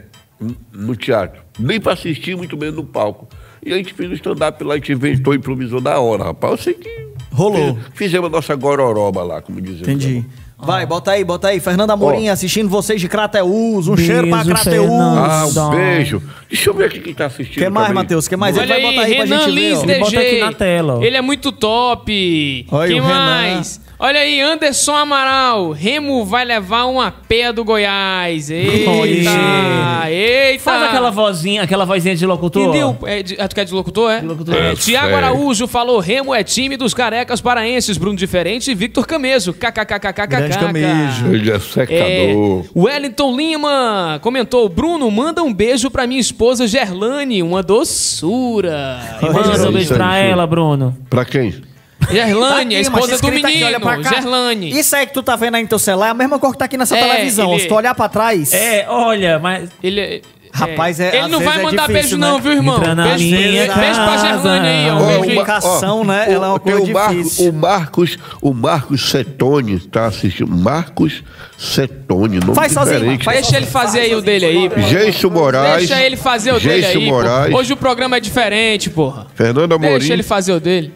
No teatro. Nem para assistir, muito menos no palco. E a gente fez um stand-up lá, a gente inventou, improvisou na hora, rapaz. Eu sei que. Rolou. fiz- Fizemos a nossa gororoba lá, como dizem. Entendi. Vai, bota aí, bota aí. Fernanda Amorim assistindo vocês de Crateus. Um Beijo, cheiro pra Crateus. Ah, um beijo. Deixa eu ver aqui quem tá assistindo. que mais. Matheus? que mais? Ele Olha vai aí, botar aí pra Renan gente ver, Lins ó. Ele bota aqui na tela, ó. Ele é muito top. Olha Quem o Renan. Olha aí, Anderson Amaral. Remo vai levar uma peia do Goiás. Eita! Eita! Faz aquela vozinha, aquela vozinha de locutor. Entendeu? É, de, ah, tu quer de locutor, é? locutor. É, É, Tiago. Araújo falou: Remo é time dos carecas paraenses, Bruno Diferente e Victor Camejo. KKKKKK. Grande Camejo. Ele é É, secador. Wellington Lima comentou: Bruno, manda um beijo pra minha esposa Gerlane, uma doçura. E Manda um um beijo pra ela, Bruno. Pra quem? Gerlane, a Tá Aqui, esposa do aqui, menino. olha pra cá. Gerlane. Isso aí que tu tá vendo aí no teu celular é a mesma cor que tá aqui nessa É, televisão. ele- Se tu olhar pra trás. É, olha, mas. Ele é- Rapaz, é- Ele às não vezes vai é mandar difícil, beijo, né? não, viu, irmão? Beijo, beijo, beijo pra. Gerlane aí, ó. Ó, o beijo aí. Ma- Comunicação, né? Ela é uma coisa o, difícil. o Marcos, o Marcos Setone tá assistindo. Marcos Setone, nome Faz sozinho, diferente. faz Deixa ele fazer aí o dele aí, pô. Geiso Moraes. Deixa ele fazer o dele aí, Moraes. pô. Hoje o programa é diferente, porra. Fernando Amorim. Deixa ele fazer o dele.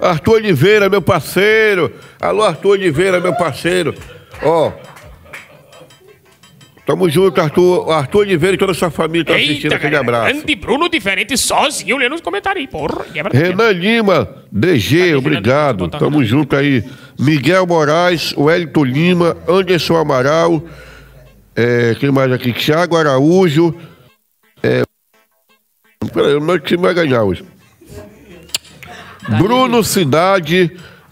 Arthur Oliveira, meu parceiro. Alô, Arthur Oliveira, meu parceiro. Ó. Tamo junto, Arthur. Arthur Oliveira e toda a sua família estão assistindo. Aquele abraço. Grande Bruno diferente sozinho lendo os comentários porra. Quebra- Renan Lima, DG, obrigado. Renan? Tamo junto aí. Miguel Moraes, Wellington Lima, Anderson Amaral, é, quem mais aqui? Thiago Araújo. É, peraí, o meu time vai ganhar hoje. Bruno Cidade,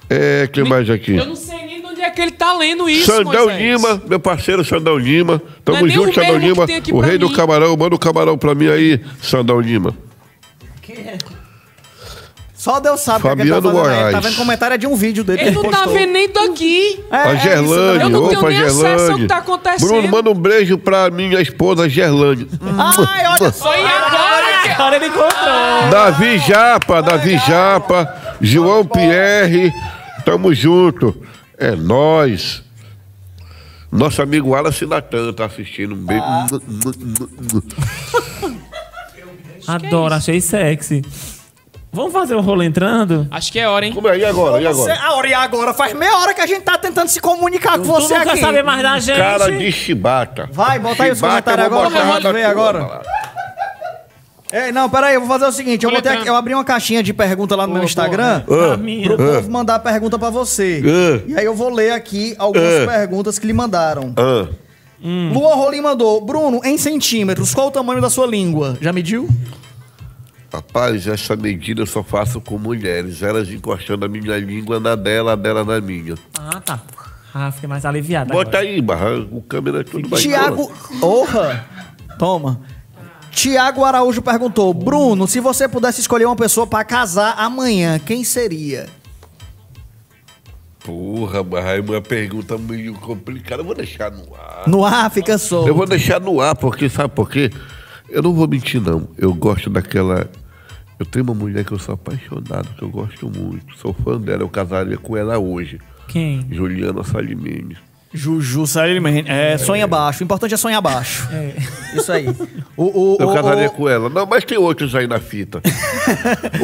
é, quem mais aqui? Eu não sei nem de onde é que ele tá lendo isso, Sandão Moisés. Lima, meu parceiro Sandão Lima. Tamo Não é nem junto, o Sandão mesmo que Lima. tem aqui O pra rei do mim. camarão. Manda o camarão pra mim aí, Sandão Lima. Só Deus sabe o que é que ele tá Fabiano fazendo aí. Ele Tá Moraes. vendo comentário é de um vídeo dele. que Ele não tá postou. vendo nem daqui. É, A é isso, Gerlane, Eu não tenho opa, nem acesso ao que Gerlane. tá acontecendo. Bruno, manda um beijo pra minha esposa Gerlane. Ai, olha só. Foi agora ele encontrou. Davi Japa, Davi Japa, João Pierre, tamo junto. É nós. Nosso amigo Wallace Natan tá assistindo. Um beijo. Adoro, achei sexy. Vamos fazer o rolo entrando? Acho que é hora, hein? Como é? E agora? E agora? a hora e agora? Faz meia hora que a gente tá tentando se comunicar com Tu você não quer aqui. saber mais da gente? Cara de chibata. Vai, bota aí os Chibata, comentários eu vou agora botar na ver tua, agora. Ei, não, peraí, eu vou fazer o seguinte. Eu, botei aqui- eu abri uma caixinha de pergunta lá no meu Instagram. A minha. Pro povo mandar pergunta pra você. Ah. E aí eu vou ler aqui algumas Ah. perguntas que lhe mandaram. Ah, Luan Rolim mandou. Bruno, em centímetros, qual o tamanho da sua língua? Já mediu? rapaz, essa medida eu só faço com mulheres. Elas encostando a minha língua na dela, a dela na minha. Ah, tá. Ah, fiquei mais aliviado Bota agora. aí, Barra. O câmera é tudo. Tiago. Orra! Toma. Tiago Araújo perguntou: Bruno, se você pudesse escolher uma pessoa pra casar amanhã, quem seria? Porra, mas aí uma pergunta meio complicada. Eu vou deixar no ar. No ar, fica solto. Eu vou deixar no ar, porque sabe por quê? Eu não vou mentir, não. Eu gosto daquela. Eu tenho uma mulher que eu sou apaixonado, que eu gosto muito. Sou fã dela, eu casaria com ela hoje. Quem? Juliana Salimene. Juju Salimene. É, sonha baixo. O importante é sonhar baixo. Isso aí. O, o, Eu o- casaria o- com ela. Não, mas tem outros aí na fita.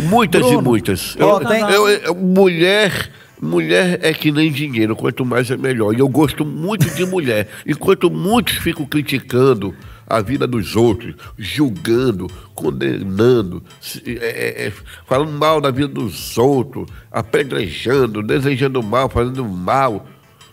muitas e muitas. ó, Eu- tem- eu- eu- mulher. Mulher é que nem dinheiro, quanto mais é melhor. E eu gosto muito de mulher. Enquanto muitos ficam criticando a vida dos outros, julgando, condenando, se- é, é, é, falando mal da vida dos outros, apedrejando, desejando mal, fazendo mal.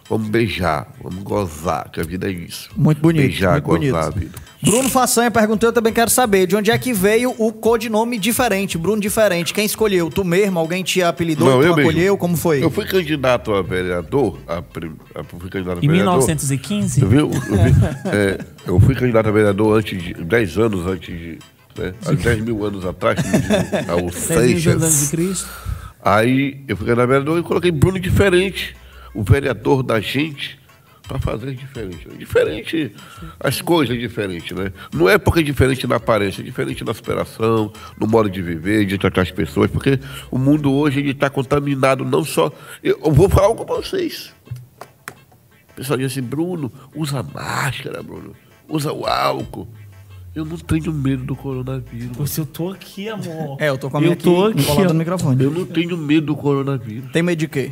Vamos beijar, vamos gozar, que a vida é isso. Muito bonito. Beijar, muito bonito. gozar a vida. Bruno Façanha perguntou, eu também quero saber, de onde é que veio o codinome diferente, Bruno diferente? Quem escolheu? Tu mesmo? Alguém te apelidou? Não, tu eu mesmo. acolheu? Como foi? Eu fui candidato a vereador, a, a- fui candidato a Em vereador. 1915? Tu viu? Eu, vi- é, eu fui candidato a vereador antes de 10 anos antes de. Né, há 10 mil anos atrás, como diz o- o 6 mil anos de Seixas. Cristo. Aí eu fui candidato a vereador e coloquei Bruno diferente, o vereador da gente, para fazer diferente. Diferente, as coisas diferentes, né? Não é porque é diferente na aparência, é diferente na superação, no modo de viver, de tratar as pessoas, porque o mundo hoje está contaminado não só. Eu, vou falar algo com vocês. O pessoal diz assim, Bruno, usa máscara, Bruno, usa o álcool. Eu não tenho medo do coronavírus. Poxa, eu tô aqui, amor. É, eu tô com a minha Eu tô aqui, aqui, colada no microfone. Eu não tenho medo do coronavírus. Tem medo de quê?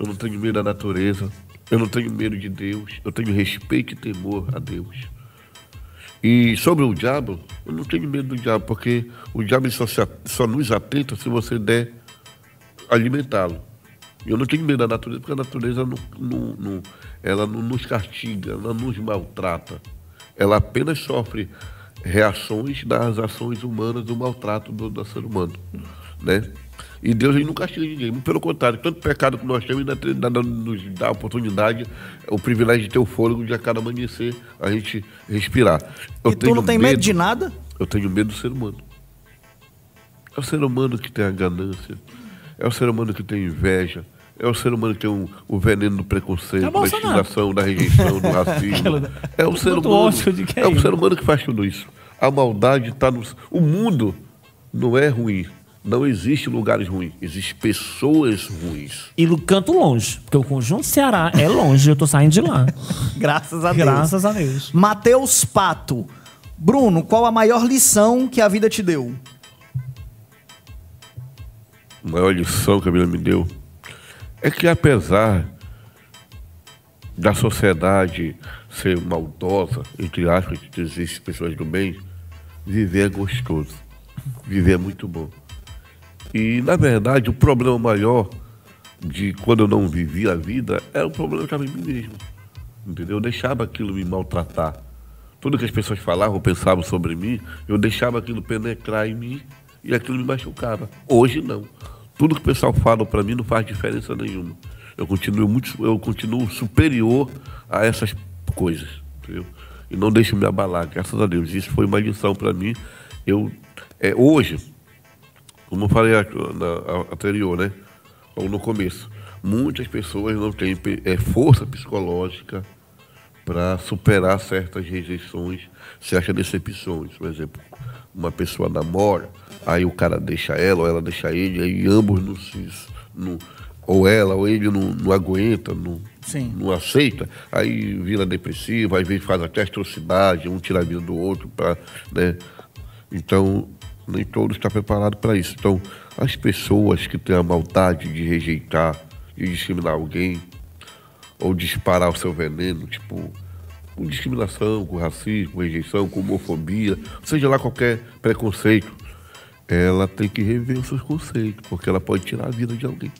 Eu não tenho medo da natureza. Eu não tenho medo de Deus. Eu tenho respeito e temor a Deus. E sobre o diabo, eu não tenho medo do diabo, porque o diabo só, se só nos atenta se você der alimentá-lo. Eu não tenho medo da natureza, porque a natureza não, não- não- ela não nos castiga, ela não nos maltrata. Ela apenas sofre reações das ações humanas, do maltrato do, do ser humano. Né? E Deus ele não castiga ninguém. Pelo contrário, tanto pecado que nós temos ainda, nos dá a oportunidade, o privilégio de ter o fôlego de a cada amanhecer a gente respirar. Eu e tu não tem medo de nada? eu tenho medo do ser humano. É o ser humano que tem a ganância. É o ser humano que tem inveja. É o ser humano que tem um- o veneno do preconceito, É da discriminação, da rejeição, do racismo. É o ser humano. É o ser humano que faz tudo isso. A maldade está no. O mundo não é ruim. Não existe lugares ruins. Existem pessoas ruins. E no canto longe, porque o conjunto Ceará é longe, eu tô saindo de lá. Graças a Deus. Graças a Deus. Matheus Pato. Bruno, qual a maior lição que a vida te deu? A maior lição que a vida me deu é que apesar da sociedade ser maldosa, entre aspas, que existem pessoas do bem, viver é gostoso. Viver é muito bom. E, na verdade, o problema maior de quando eu não vivia a vida era o problema que estava em mim mesmo. Entendeu? Eu deixava aquilo me maltratar. Tudo que as pessoas falavam, pensavam sobre mim, eu deixava aquilo penetrar em mim e aquilo me machucava. Hoje não. Tudo que o pessoal fala para mim não faz diferença nenhuma. Eu continuo muito, eu continuo superior a essas coisas, entendeu? E não deixo me abalar, graças a Deus. Isso foi uma lição para mim. Eu é, hoje, como eu falei anterior, né? Ou no começo, muitas pessoas não têm é, força psicológica para superar certas rejeições, certas decepções. Por exemplo, uma pessoa namora, aí o cara deixa ela ou ela deixa ele, aí ambos não se. Não, ou ela ou ele não, não aguenta, não, Sim. não aceita, aí vira depressivo, aí vem faz até atrocidade, um tira a vida do outro, pra, né? Então, nem todos estão preparados para isso. Então, as pessoas que têm a maldade de rejeitar, de discriminar alguém, ou disparar o seu veneno, tipo, com discriminação, com racismo, com rejeição, com homofobia, seja lá qualquer preconceito, ela tem que rever os seus conceitos, porque ela pode tirar a vida de alguém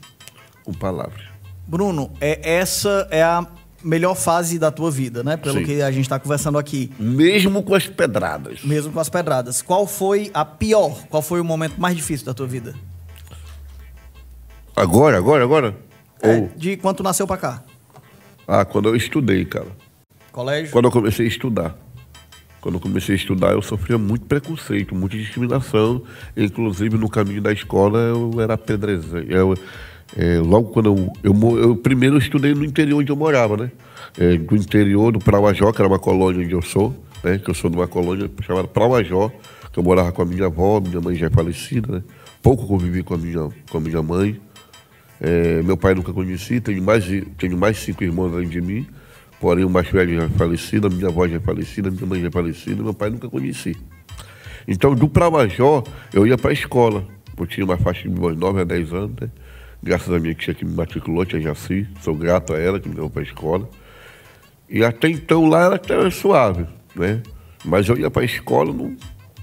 com palavras. Bruno, é, essa é a melhor fase da tua vida, né? Pelo Sim. que a gente tá conversando aqui. Mesmo com as pedradas. Mesmo com as pedradas. Qual foi a pior? Qual foi o momento mais difícil da tua vida? Agora, agora, agora? É, Ou, de quando tu nasceu pra cá? ah, quando eu estudei, cara. Colégio? Quando eu comecei a estudar. Quando eu comecei a estudar, eu sofria muito preconceito, muita discriminação. Inclusive, no caminho da escola, eu era apedrezado. Eu, é, logo quando eu, eu, eu Primeiro, eu estudei no interior onde eu morava, né? É, do interior do Prauajó, que era uma colônia onde eu sou, né? Que eu sou de uma colônia chamada Prauajó, que eu morava com a minha avó, minha mãe já é falecida, né? Pouco convivi com a minha, com a minha mãe. É, meu pai nunca conheci, tenho mais, tenho mais cinco irmãos além de mim, porém o mais velho já é falecido, a minha avó já é falecida, minha mãe já é falecida, meu pai nunca conheci. Então, do Pravajó, eu ia para a escola. Eu tinha uma faixa de meus 9 a 10 anos, né? Graças a minha tia que me matriculou, tia Jaci, sou grato a ela que me levou para a escola. E até então lá era até suave, né? Mas eu ia para a escola, não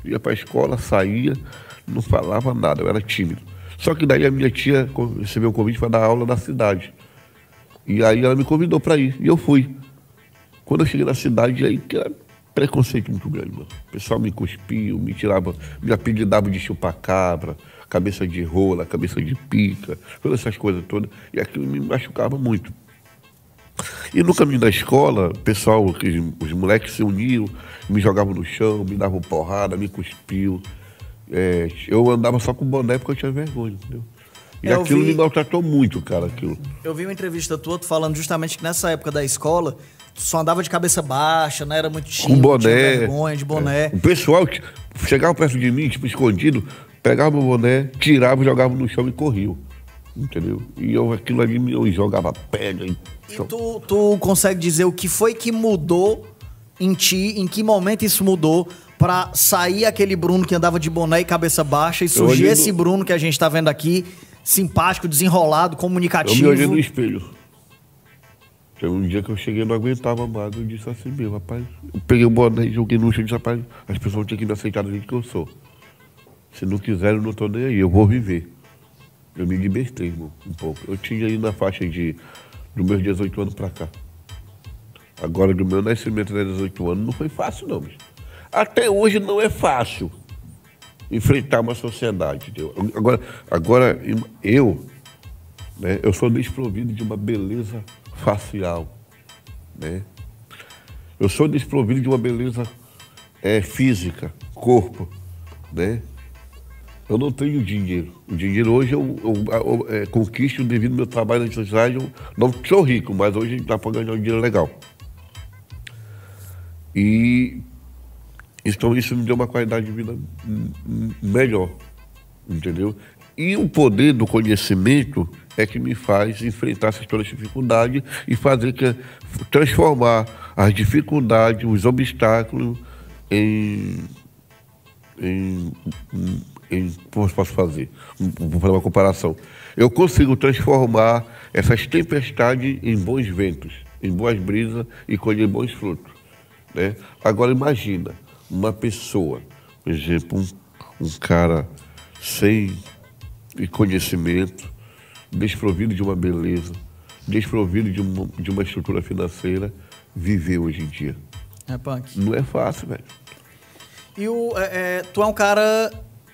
ia para a escola, saía, não falava nada, eu era tímido. Só que daí a minha tia recebeu um convite para dar aula na cidade. E aí ela me convidou para ir, e eu fui. Quando eu cheguei na cidade, aí que era preconceito muito grande, mano. O pessoal me cuspiu, me tirava, me apelidava de chupacabra, cabeça de rola, cabeça de pica, todas essas coisas todas. E aquilo me machucava muito. E no caminho da escola, o pessoal, os moleques se uniram, me jogavam no chão, me davam porrada, me cuspiu. É, eu andava só com boné porque eu tinha vergonha, entendeu? E Eu aquilo vi- me maltratou muito, cara, aquilo. Eu vi uma entrevista tua tu falando justamente que nessa época da escola, tu só andava de cabeça baixa, né? Era muito Com tímido, boné. tinha vergonha de boné. É. O pessoal chegava perto de mim, tipo, escondido, pegava o boné, tirava, jogava no chão e corriam. Entendeu? E eu, aquilo ali, eu jogava pedra. E, E tu, tu consegue dizer o que foi que mudou em ti, em que momento isso mudou pra sair aquele Bruno que andava de boné e cabeça baixa e surgir olhei no- esse Bruno que a gente tá vendo aqui, simpático, desenrolado, eu comunicativo. me olhei no espelho. Teve um dia que eu cheguei e não aguentava mais. Eu disse assim mesmo, rapaz. Eu peguei o boné e joguei no chão e disse, rapaz, as pessoas têm que me aceitar do jeito que eu sou. Se não quiserem, eu não tô nem aí, eu vou viver. Eu me libertei, irmão, um pouco. Eu tinha aí na faixa de dos meus 18 anos pra cá. Agora, do meu nascimento até 18 anos, não foi fácil, não. Até hoje não é fácil enfrentar uma sociedade. Entendeu? Agora, agora, eu, né, eu sou desprovido de uma beleza facial. Né? Eu sou desprovido de uma beleza é, física, corpo. Né? Eu não tenho dinheiro. O dinheiro hoje eu, eu- eu, é, conquisto devido ao meu trabalho na sociedade. Eu não sou rico, mas hoje dá para ganhar um dinheiro legal. E então isso me deu uma qualidade de vida melhor, entendeu? E o poder do conhecimento é que me faz enfrentar essas todas as dificuldades e fazer que transformar as dificuldades, os obstáculos em, em como eu posso fazer? Vou fazer uma comparação. Eu consigo transformar essas tempestades em bons ventos, em boas brisas e colher bons frutos. Né? Agora imagina uma pessoa, por exemplo, um, um cara sem conhecimento, desprovido de uma beleza, desprovido de uma, de uma estrutura financeira, viver hoje em dia. É, punk. Não é fácil, velho. E o, é, é, tu é um cara.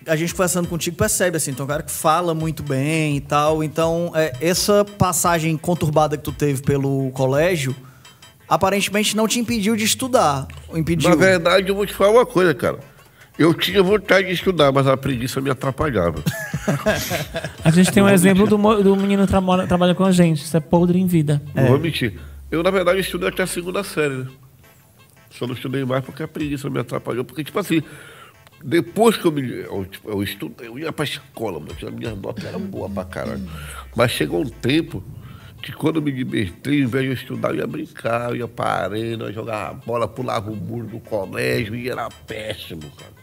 A gente conversando contigo percebe, assim, tu é um cara que fala muito bem e tal. Então, é, essa passagem conturbada que tu teve pelo colégio, aparentemente não te impediu de estudar. Ou Impediu. Na verdade, eu vou te falar uma coisa, cara. Eu tinha vontade de estudar, mas a preguiça me atrapalhava. A gente tem um exemplo do, do menino que trabalha, trabalha com a gente. Isso é podre em vida. Não vou mentir. Eu, na verdade, estudei até a segunda série, né? Só não estudei mais porque a preguiça me atrapalhou. Porque, tipo assim, depois que eu me. Eu, tipo, eu estudei, eu ia pra escola, mano. A minha nota era boa pra caralho. Mas chegou um tempo que quando eu me libertei, ao invés de eu estudar, eu ia brincar, eu ia pra arena, eu jogava bola, pulava o muro do colégio e era péssimo, cara.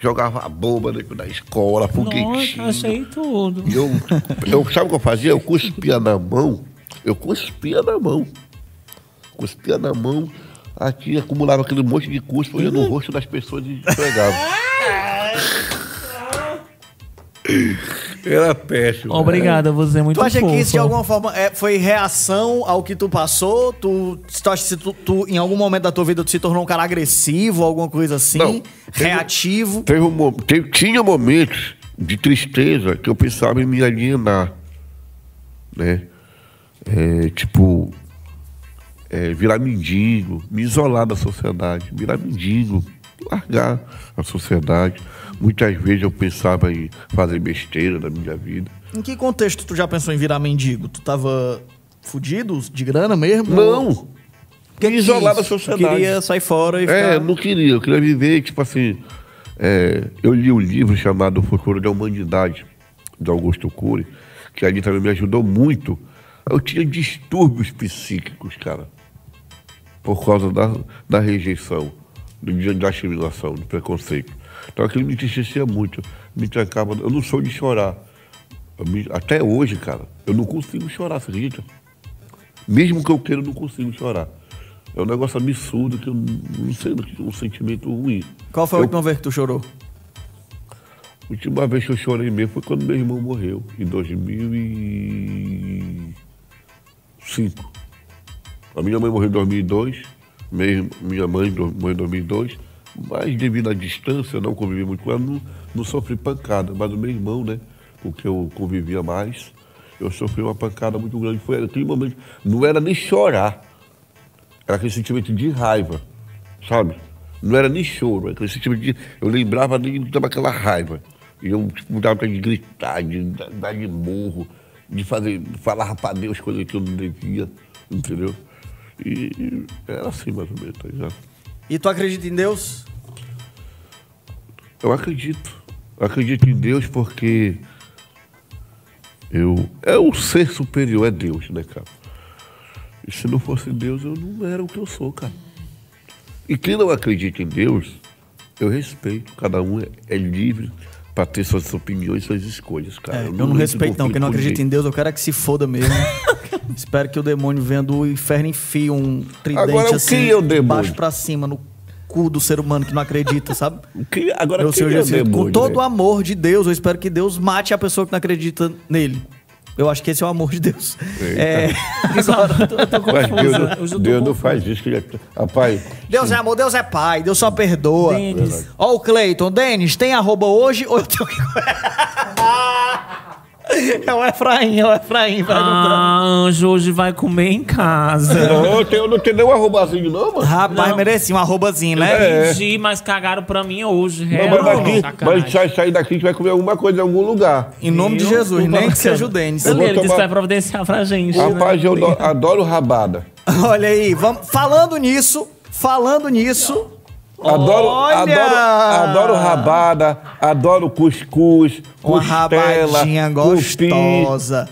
Jogava bomba dentro da escola, foguetinho. Nossa, achei tudo. Eu, eu, sabe o que eu fazia? Eu cuspia na mão. Eu cuspia na mão. Cuspia na mão. Aqui acumulava aquele monte de eu ia no rosto das pessoas e pegava. Era péssimo. Obrigado, você é muito Tu acha que isso de fofo. alguma forma é, foi reação ao que tu passou? Tu, tu acha que tu, tu, em algum momento da tua vida tu se tornou um cara agressivo, alguma coisa assim? Não. Reativo? Teve um, teve- tinha momentos de tristeza que eu pensava em me alienar. Né? É, tipo, é, virar mendigo, me isolar da sociedade, virar mendigo, largar a sociedade. Muitas vezes eu pensava em fazer besteira na minha vida. Em que contexto tu já pensou em virar mendigo? Tu tava fudido de grana mesmo? Não! Que me isolar da sociedade. queria sair fora e É, ficar... não queria, eu queria viver, tipo assim. é, eu li um livro chamado O Futuro da Humanidade, de Augusto Cury, que ali também me ajudou muito. Eu tinha distúrbios psíquicos, cara, por causa da, da rejeição, da discriminação, do preconceito. Então aquilo me entristecia muito, me trancava. Eu não sou de chorar. Me- até hoje, cara, eu não consigo chorar, você acredita? Mesmo que eu queira, eu não consigo chorar. É um negócio absurdo que eu não não sei, um sentimento ruim. Qual foi a Eu- última vez que tu chorou? A última vez que eu chorei mesmo foi quando meu irmão morreu, em 2005. A minha mãe morreu em 2002, minha mãe morreu em 2002, mas devido à distância, não convivi muito com ela, não, não sofri pancada. Mas o meu irmão, né, com que eu convivia mais, eu sofri uma pancada muito grande. Foi aquele momento, não era nem chorar, era aquele sentimento de raiva, sabe? Não era nem choro, era aquele sentimento de. Eu lembrava nem dava aquela raiva. E eu tipo, dava vontade de gritar, de dar de morro, de fazer, de falar pra Deus coisas que eu não devia, entendeu? E, era assim mais ou menos, tá ligado? E tu acredita em Deus? Eu acredito. Eu acredito em Deus porque eu é o ser superior, é Deus, né, cara? E se não fosse Deus, eu não era o que eu sou, cara. E quem não acredita em Deus, eu respeito. Cada um é, é livre para ter suas opiniões, suas escolhas, cara. É, eu não entro em respeito não, quem não acredita em. Deus, eu quero é que se foda mesmo. Espero que o demônio venha do inferno enfie um tridente Agora, o assim, que é o demônio? baixo pra cima, no cu do ser humano que não acredita, sabe? Quem- agora, Meu Senhor é o Jesus, com demônio, todo o amor de Deus, eu espero que Deus mate a pessoa que não acredita nele. Eu acho que esse é o amor de Deus. É, agora, Eu tô Mas confuso. Deus, Eu tô Deus não faz isso. Que ele é... Rapaz, Deus é amor, Deus é pai, Deus só perdoa. Denis. Ó o Cleiton, Denis, tem arroba hoje ou eu tenho que... é o Efraim, é o Efraim perguntando. Ah, Anjo hoje vai comer em casa. não, eu, tenho, eu não tenho nem um arrobazinho, não, mano. Rapaz, Não. merecia um arrobazinho, né? É. Pedi, mas cagaram pra mim hoje. Não, mas daqui, sacanagem. mas sai, sair daqui, a gente vai comer alguma coisa em algum lugar. Em nome de? Jesus, nem que seja o Denis. Eu vou Ele disse tomar- que vai providenciar pra gente. né? Rapaz, eu do- adoro rabada. Olha aí, vamos, falando nisso, falando nisso. Adoro, Olha! adoro, adoro rabada, adoro cuscuz, Uma costela, rabadinha gostosa.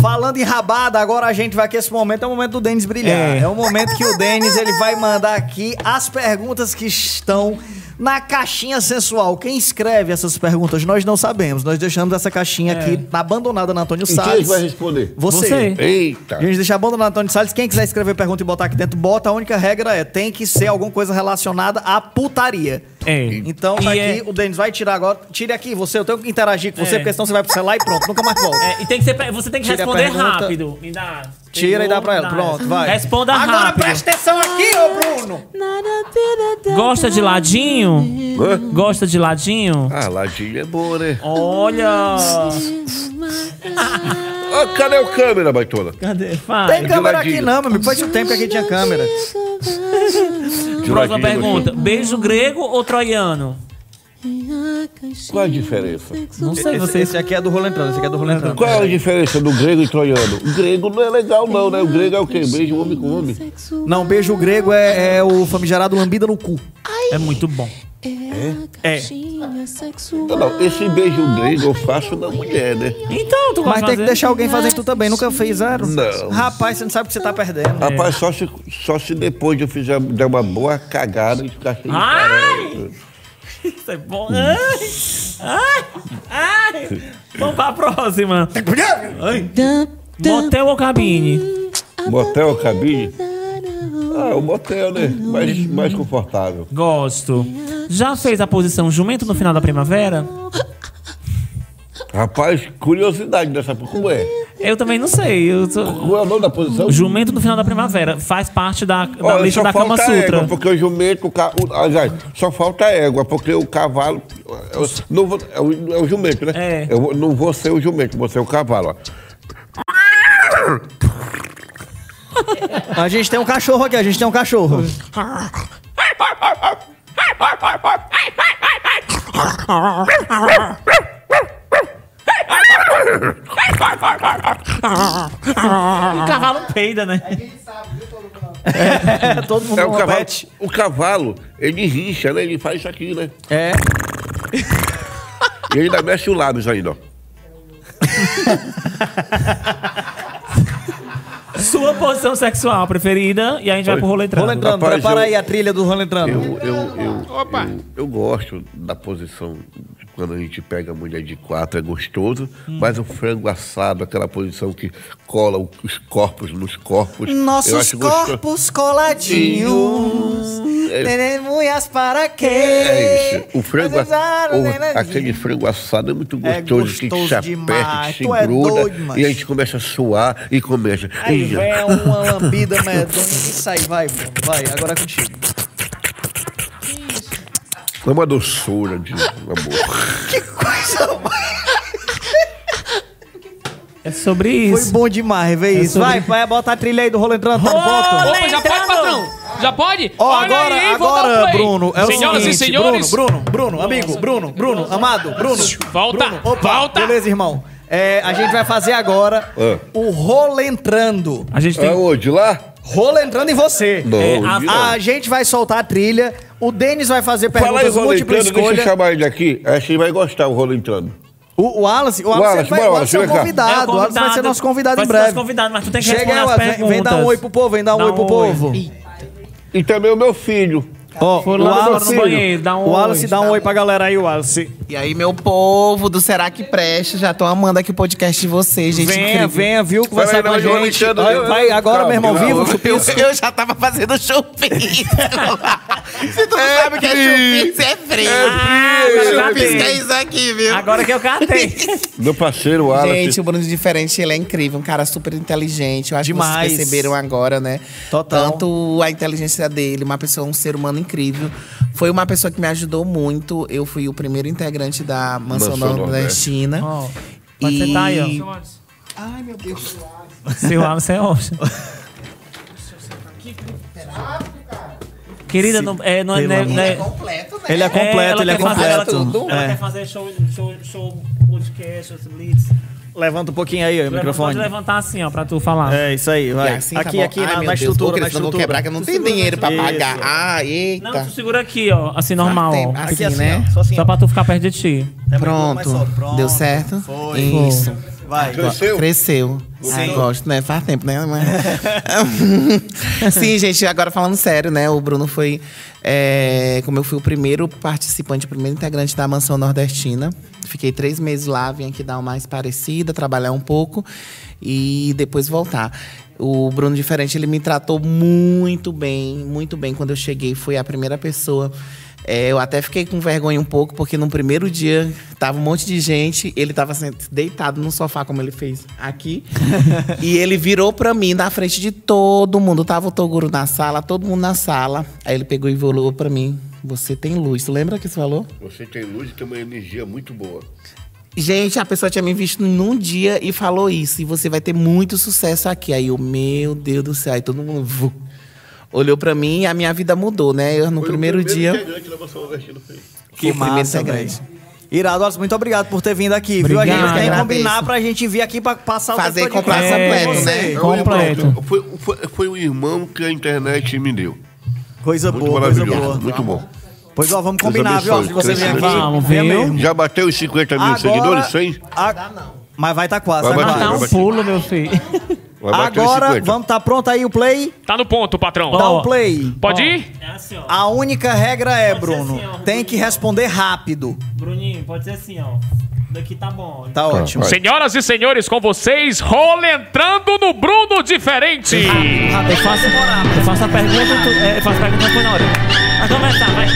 Falando em rabada, agora a gente vai que esse momento é o momento do Denis brilhar. É. É, o momento que o Denis ele vai mandar aqui as perguntas que estão na caixinha sensual. Quem escreve essas perguntas nós não sabemos. Nós deixamos essa caixinha aqui abandonada na Antônio quem é que Salles. vai responder? Você. Você. Eita. A gente deixa abandonado Antônio Salles. Quem quiser escrever pergunta e botar aqui dentro, bota. A única regra é tem que ser alguma coisa relacionada à putaria. É. Então tá aqui, é- o Denis vai tirar agora. Tire aqui você, eu tenho que interagir com você, É. porque senão você vai pro celular e pronto, nunca mais volta. É, e tem que ser, você tem que Tira a responder rápido. Me dá. Tira e dá pra ela. Pronto, vai. Responda Agora rápido. presta atenção aqui, ô Bruno. Gosta de ladinho? Hã? Gosta de ladinho? Ah, ladinho é bom, né? Olha! Ah, cadê o câmera, baitola? Cadê? Faz. Tem câmera aqui não, meu amigo. Faz um tempo que aqui tinha câmera. Próxima ladinho, pergunta. Beijo grego ou troiano? Qual a diferença? Não sei, Esse, você. esse aqui é do rolo entrando, esse aqui é do rolo entrando. Qual a diferença do grego e troiano? O grego não é legal, não, né? O grego é o quê? Beijo homem com homem. Não, beijo grego é, é o famigerado lambida no cu. É muito bom. É. Não, não, esse beijo grego eu faço na mulher, né? Então, tu Mas vai tem que deixar alguém fazer tu também. Nunca fez zero? Não. Rapaz, você não sabe o que você tá perdendo. Rapaz, só se, só se depois eu fizer der uma boa cagada e ficar cheio de Ai! Isso é bom. Ai! Ai! Ai! Vamos pra próxima. Ai. Motel ou cabine? Motel ou cabine? Ah, o motel, né? Mais, mais confortável. Gosto. Já fez a posição jumento no final da primavera? Rapaz, curiosidade dessa. Como é? Eu também não sei. Eu sou- Qual é o nome da posição? Jumento no final da primavera. Faz parte da, da Olha, lista só da Kama falta Sutra. égua, porque o jumento, o ca... o- aliás, só falta égua, porque o cavalo. eu não vou- é, o, é o jumento, né? É. Eu não vou ser o jumento, vou ser o cavalo. A gente tem um cachorro aqui, a gente tem um cachorro. O cavalo peida, né? É, todo mundo É, o, cavalo, o cavalo, ele rincha, né? Ele faz isso aqui, né? É. E ele ainda mexe o lábios ainda, ó. Sua posição sexual preferida e a gente vai pro rolê entrando. Rapaz, prepara eu- aí a trilha do rola entrando. Eu, eu, eu, Opa. eu, eu gosto da posição de quando a gente pega a mulher de quatro, é gostoso, mas o frango assado, aquela posição que cola o- os corpos nos corpos. eu Nossos acho gostoso. corpos coladinhos. É. Testemunhas para quê? É isso. O frango, Mas, ah, o- né, aquele frango assado é muito É gostoso, que gostoso se demais. aperta, que se Tu é gruda. doido, macho. e a gente começa a suar e começa. Aí Vem uma lambida medonha. Isso aí, vai, Bruno. Vai, agora é contigo. É uma doçura de amor. Que coisa mais. É sobre Foi isso. bom demais, vê isso. sobre- Vai, vai, bota a trilha aí do rolo entrando, tá ponto. Opa, já pode, patrão? Já pode? Ó, Olha agora, aí, agora. Bruno, é o Senhoras seguinte, e senhores, Bruno, Bruno, Bruno, amigo, Bruno, Bruno, amado, Bruno. Volta, Bruno, opa, volta. Beleza, irmão. É, a gente vai fazer agora Ah. o rolo entrando. A gente tem. Aonde? Lá? Rolo entrando em você. Não, É, hoje a- não. A gente vai soltar a trilha, o Denis vai fazer Fala aí, perguntas rolo múltipla entrando, deixa eu escolha. chamar ele aqui. Acho que ele vai gostar o rolo entrando. O, o Wallace, o Wallace, Wallace, vai, bora, o Wallace é o Wallace, vem cá. convidado, o Wallace vai ser nosso convidado vai em ser breve. nosso convidado, mas tu tem que Chega aí, responder as Wallace, vem, perguntas. vem dar um oi pro povo, vem dar um Dá oi pro povo. E também o meu filho. Ó, o lá no Wallace, banheiro, dá um o Wallace oi. dá um oi pra galera aí, Wallace. E aí, meu povo do Será que Presta, já tô amando aqui o podcast de vocês, gente. Venha, incrível. venha, viu, conversar com a gente. Vai, eu- vai agora, calma, meu irmão, calma. vivo, Eu, já tava fazendo chupinho. Se tu não sabe o que é chupinho, você é frio. Ah, catei. é isso aqui, viu? Agora que eu catei. Meu parceiro, Wallace. Gente, o Bruno de Diferente, ele é incrível, um cara super inteligente. Eu acho Demais. que vocês perceberam agora, né? Total. Tanto a inteligência dele, uma pessoa, um ser humano incrível. Foi uma pessoa que me ajudou muito. Eu fui o primeiro integrante da Mansão Mansão Nordestina. Ó, pode sentar aí, ó. Ai, meu Deus. Seu Wallace é ótimo. Querida, não, é, não, é- Pelo não é- não é- Completo, né? Ele é completo, ela ele é quer fazer- ela- completo. Ela, É. quer fazer show, show, show podcast, blitz. Levanta um pouquinho aí, ó, o Pode microfone. levantar assim, ó, pra tu falar. É, isso aí, vai. E assim, tá aqui, bom. aqui, Ai, na, meu na Deus, estrutura, porque na eu vou estrutura. quebrar, que eu não tenho dinheiro pra pagar. Ah, eita. Não, tu segura aqui, ó, assim, normal, ó. tempo. Aqui Assim, né? ó, só assim. Só pra tu ficar perto de ti. É, Pronto. mais solto. Pronto. Deu certo? Foi. Isso. Vai. Cresceu? Cresceu. Ai, gosto, né? Faz tempo, né? Mas- Sim, gente, agora falando sério, né? O Bruno foi. é, como eu fui o primeiro participante, o primeiro integrante da Mansão Nordestina. Fiquei três meses lá, vim aqui dar uma mais parecida, trabalhar um pouco e depois voltar. O Bruno Diferente, ele me tratou muito bem, muito bem quando eu cheguei. Foi a primeira pessoa. É, eu até fiquei com vergonha um pouco, porque no primeiro dia tava um monte de gente, ele tava assim, deitado no sofá, como ele fez aqui. e ele virou pra mim na frente de todo mundo. Tava o Toguro na sala, todo mundo na sala. Aí ele pegou e falou pra mim: Você tem luz. Tu lembra que você falou? Você tem luz e tem uma energia muito boa. Gente, a pessoa tinha me visto num dia e falou isso. E você vai ter muito sucesso aqui. Aí eu, meu Deus do céu. Aí todo mundo olhou pra mim e a minha vida mudou, né? Eu, no Foi o primeiro, dia. foi. fui o primeiro integrante. Irado, muito obrigado por ter vindo aqui, viu? A Obrigado. gente tem que combinar pra gente vir aqui pra passar Fazer o de completo, né? É um Completo. irmão, Foi, foi, foi um irmão que a internet me deu. Coisa Muito boa, coisa maravilhoso, boa. muito bom. Pois ó, vamos combinar, viu? Se você vier aqui, Vamos, viu? Já bateu os 50 mil seguidores? 100? a- Mas vai estar quase, Vai vai bater, vai um pulo, meu filho. Agora, 50. vamos estar pronto aí o play? Tá no ponto, patrão. Dá o play. Pode Ó, ir? É assim, ó. A única regra é, Pode ser Bruno, assim, ó. tem que responder rápido. Bruninho, pode ser assim, ó. Daqui tá bom. ó. Tá ótimo. vai. Senhoras e senhores, com vocês, rola entrando no Bruno Diferente. Rápido, eu faço, eu faço a pergunta, tu, é, eu faço a pergunta depois na hora. Vai começar, vai.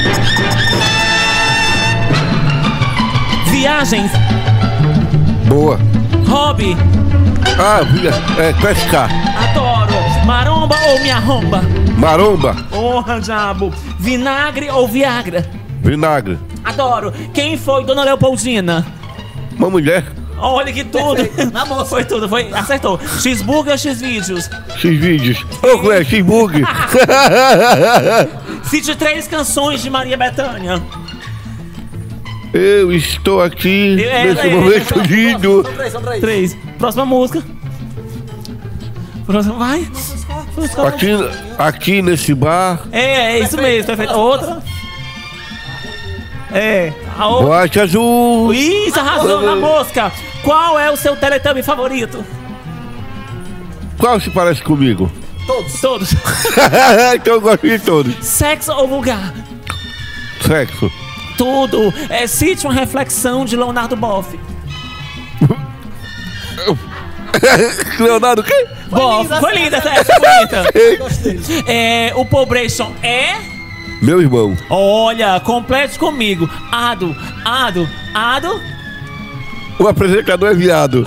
Viagens, Boa. hobby, Ah, via, é, pescar. adoro. Maromba ou me arromba? Maromba. Porra, diabo. Vinagre ou Viagra? Vinagre. Adoro. Quem foi Dona Leopoldina? Uma mulher. Olha que tudo. Foi tudo, foi. Acertou. X-Burger ou X-Vídeos? X vídeos. Ô, Clé, X bug. Cite três canções de Maria Bethânia. Eu estou aqui É, nesse é, momento é, lindo. Três. Próxima música. Próxima, vai. Aqui, aqui nesse bar, É, é isso mesmo, perfeito. Outra. É. A outra. boate azul. Isso, arrasou na mosca. Qual é o seu Teletubby favorito? Qual se parece comigo? Todos. Todos. então eu gosto de todos. Sexo ou vulgar? Sexo. Tudo. É, cite uma reflexão de Leonardo Boff. Leonardo, quem? Boff. Foi linda essa, essa é bonita. É, o Pobration é... Meu irmão. Olha, complete comigo. Ado, ado, ado. O apresentador é viado.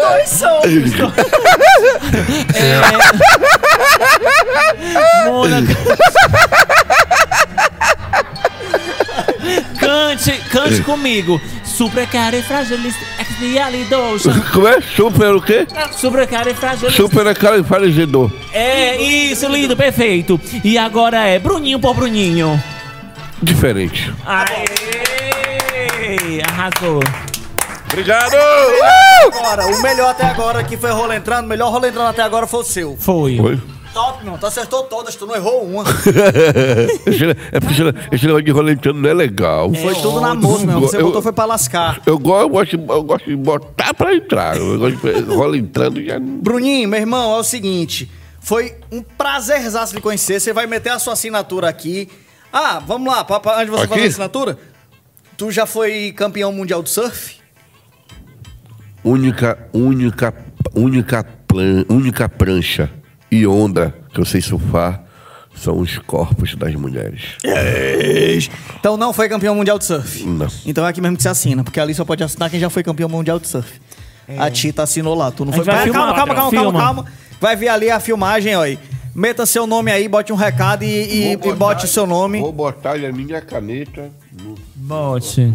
Dois são. Mona. Cante, cante comigo. Supercarifragilidoso. Como é? Super o quê? Supercarifragilidoso. Super é cara falecedor. É isso, lindo, perfeito. E agora é Bruninho por Bruninho. Diferente. Aê! Arrasou. Obrigado! Agora, o melhor até agora que foi rola entrando, o melhor rola entrando até agora foi o seu. Foi. Oi? Top, não. Tu acertou todas, tu não errou uma. Esse, é porque esse, negócio de rolentando não é legal. Foi tudo na moça, meu. Você botou foi pra lascar. Eu, go- eu, gosto, eu gosto de botar pra entrar. Eu gosto de rola entrando já. não- Bruninho, meu irmão, é o seguinte. Foi um prazerzaço lhe conhecer. Você vai meter a sua assinatura aqui. Ah, vamos lá, pra, pra, antes de você Aqui? fazer a assinatura. Tu já foi campeão mundial de surf? Única, única, única, plan, única prancha e onda que eu sei surfar são os corpos das mulheres. Então não foi campeão mundial de surf. Não. Então é aqui mesmo que você assina, porque ali só pode assinar quem já foi campeão mundial de surf. A Tita assinou lá, tu não foi. gente vai Pera, calma, filmar, calma, calma, calma, filma. calma. Vai ver ali a filmagem, ó. aí. Meta seu nome aí, bote um recado e, e- e bote o seu nome. Vou botar a minha caneta no Bote.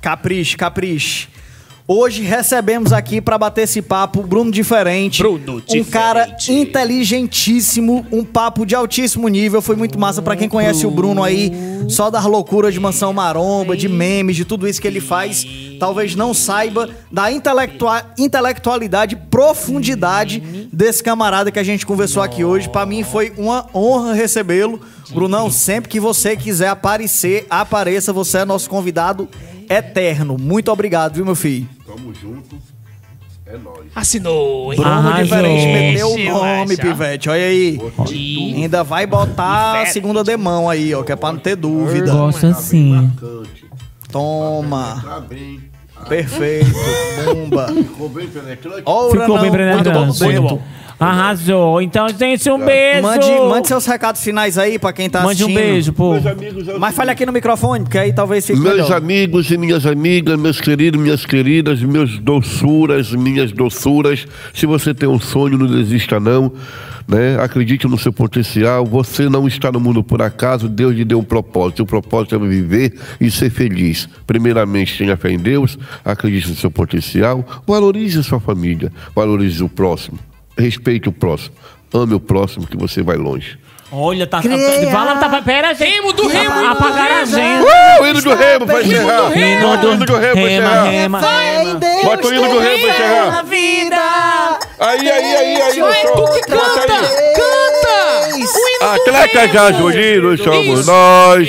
Capriche, capriche. Hoje recebemos aqui pra bater esse papo Bruno Diferente. Bruno Um cara inteligentíssimo, um papo de altíssimo nível. Foi muito massa pra quem conhece o Bruno aí, só das loucuras de Mansão Maromba, de memes, de tudo isso que ele faz. Talvez não saiba da intelectua intelectualidade, profundidade desse camarada que a gente conversou aqui hoje. Pra mim foi uma honra recebê-lo. Brunão, sempre que você quiser aparecer, apareça. Você é nosso convidado eterno. Muito obrigado, viu, meu filho? Tamo junto. É nóis. Assinou, hein? Bruno Arrasou. diferente, meteu o nome, pivete. Olha aí. E- Ainda vai botar a segunda demão aí, ó, que é pra não ter dúvida. Gosto assim. Toma. Tá bem. Perfeito. Bomba. Ficou bem penetrante? Ficou bem não. penetrante. Arrasou. Então, gente, um beijo. Mande, mande seus recados finais aí pra quem tá Mande um assistindo. beijo, pô. Meus amigos, Mas fale aqui no microfone, porque aí talvez fique Meus melhor. amigos e minhas amigas, meus queridos, minhas queridas, meus doçuras, minhas doçuras, se você tem um sonho, não desista não, né? Acredite no seu potencial, você não está no mundo por acaso, Deus lhe deu um propósito, o propósito é viver e ser feliz. Primeiramente, tenha fé em Deus, acredite no seu potencial, valorize a sua família, valorize o próximo, respeite o próximo, ame o próximo que você vai longe. Olha, tá. Fala, tá. Pera, gente. Remo do Remo, hino do Apagaram a Remo. gente. Uh, o hino do remo para encerrar! Hino do hino do remo Rema, encerrar! rema. Bota o hino do remo encerrar! vida. Aí, aí, aí, aí, eu tu sou- que canta! Canta! O hino Atletas gasolhinos somos Isso. nós.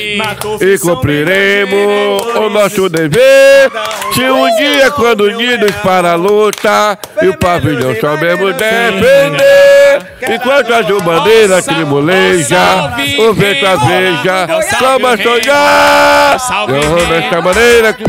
E cumpriremos o nosso dever. Se um dia, quando unidos para a luta, e o pavilhão sabemos defender, enquanto as bandeiras trimoleja, salve, o vento aveja, Salve, sonhar, eu nesta maneira. Que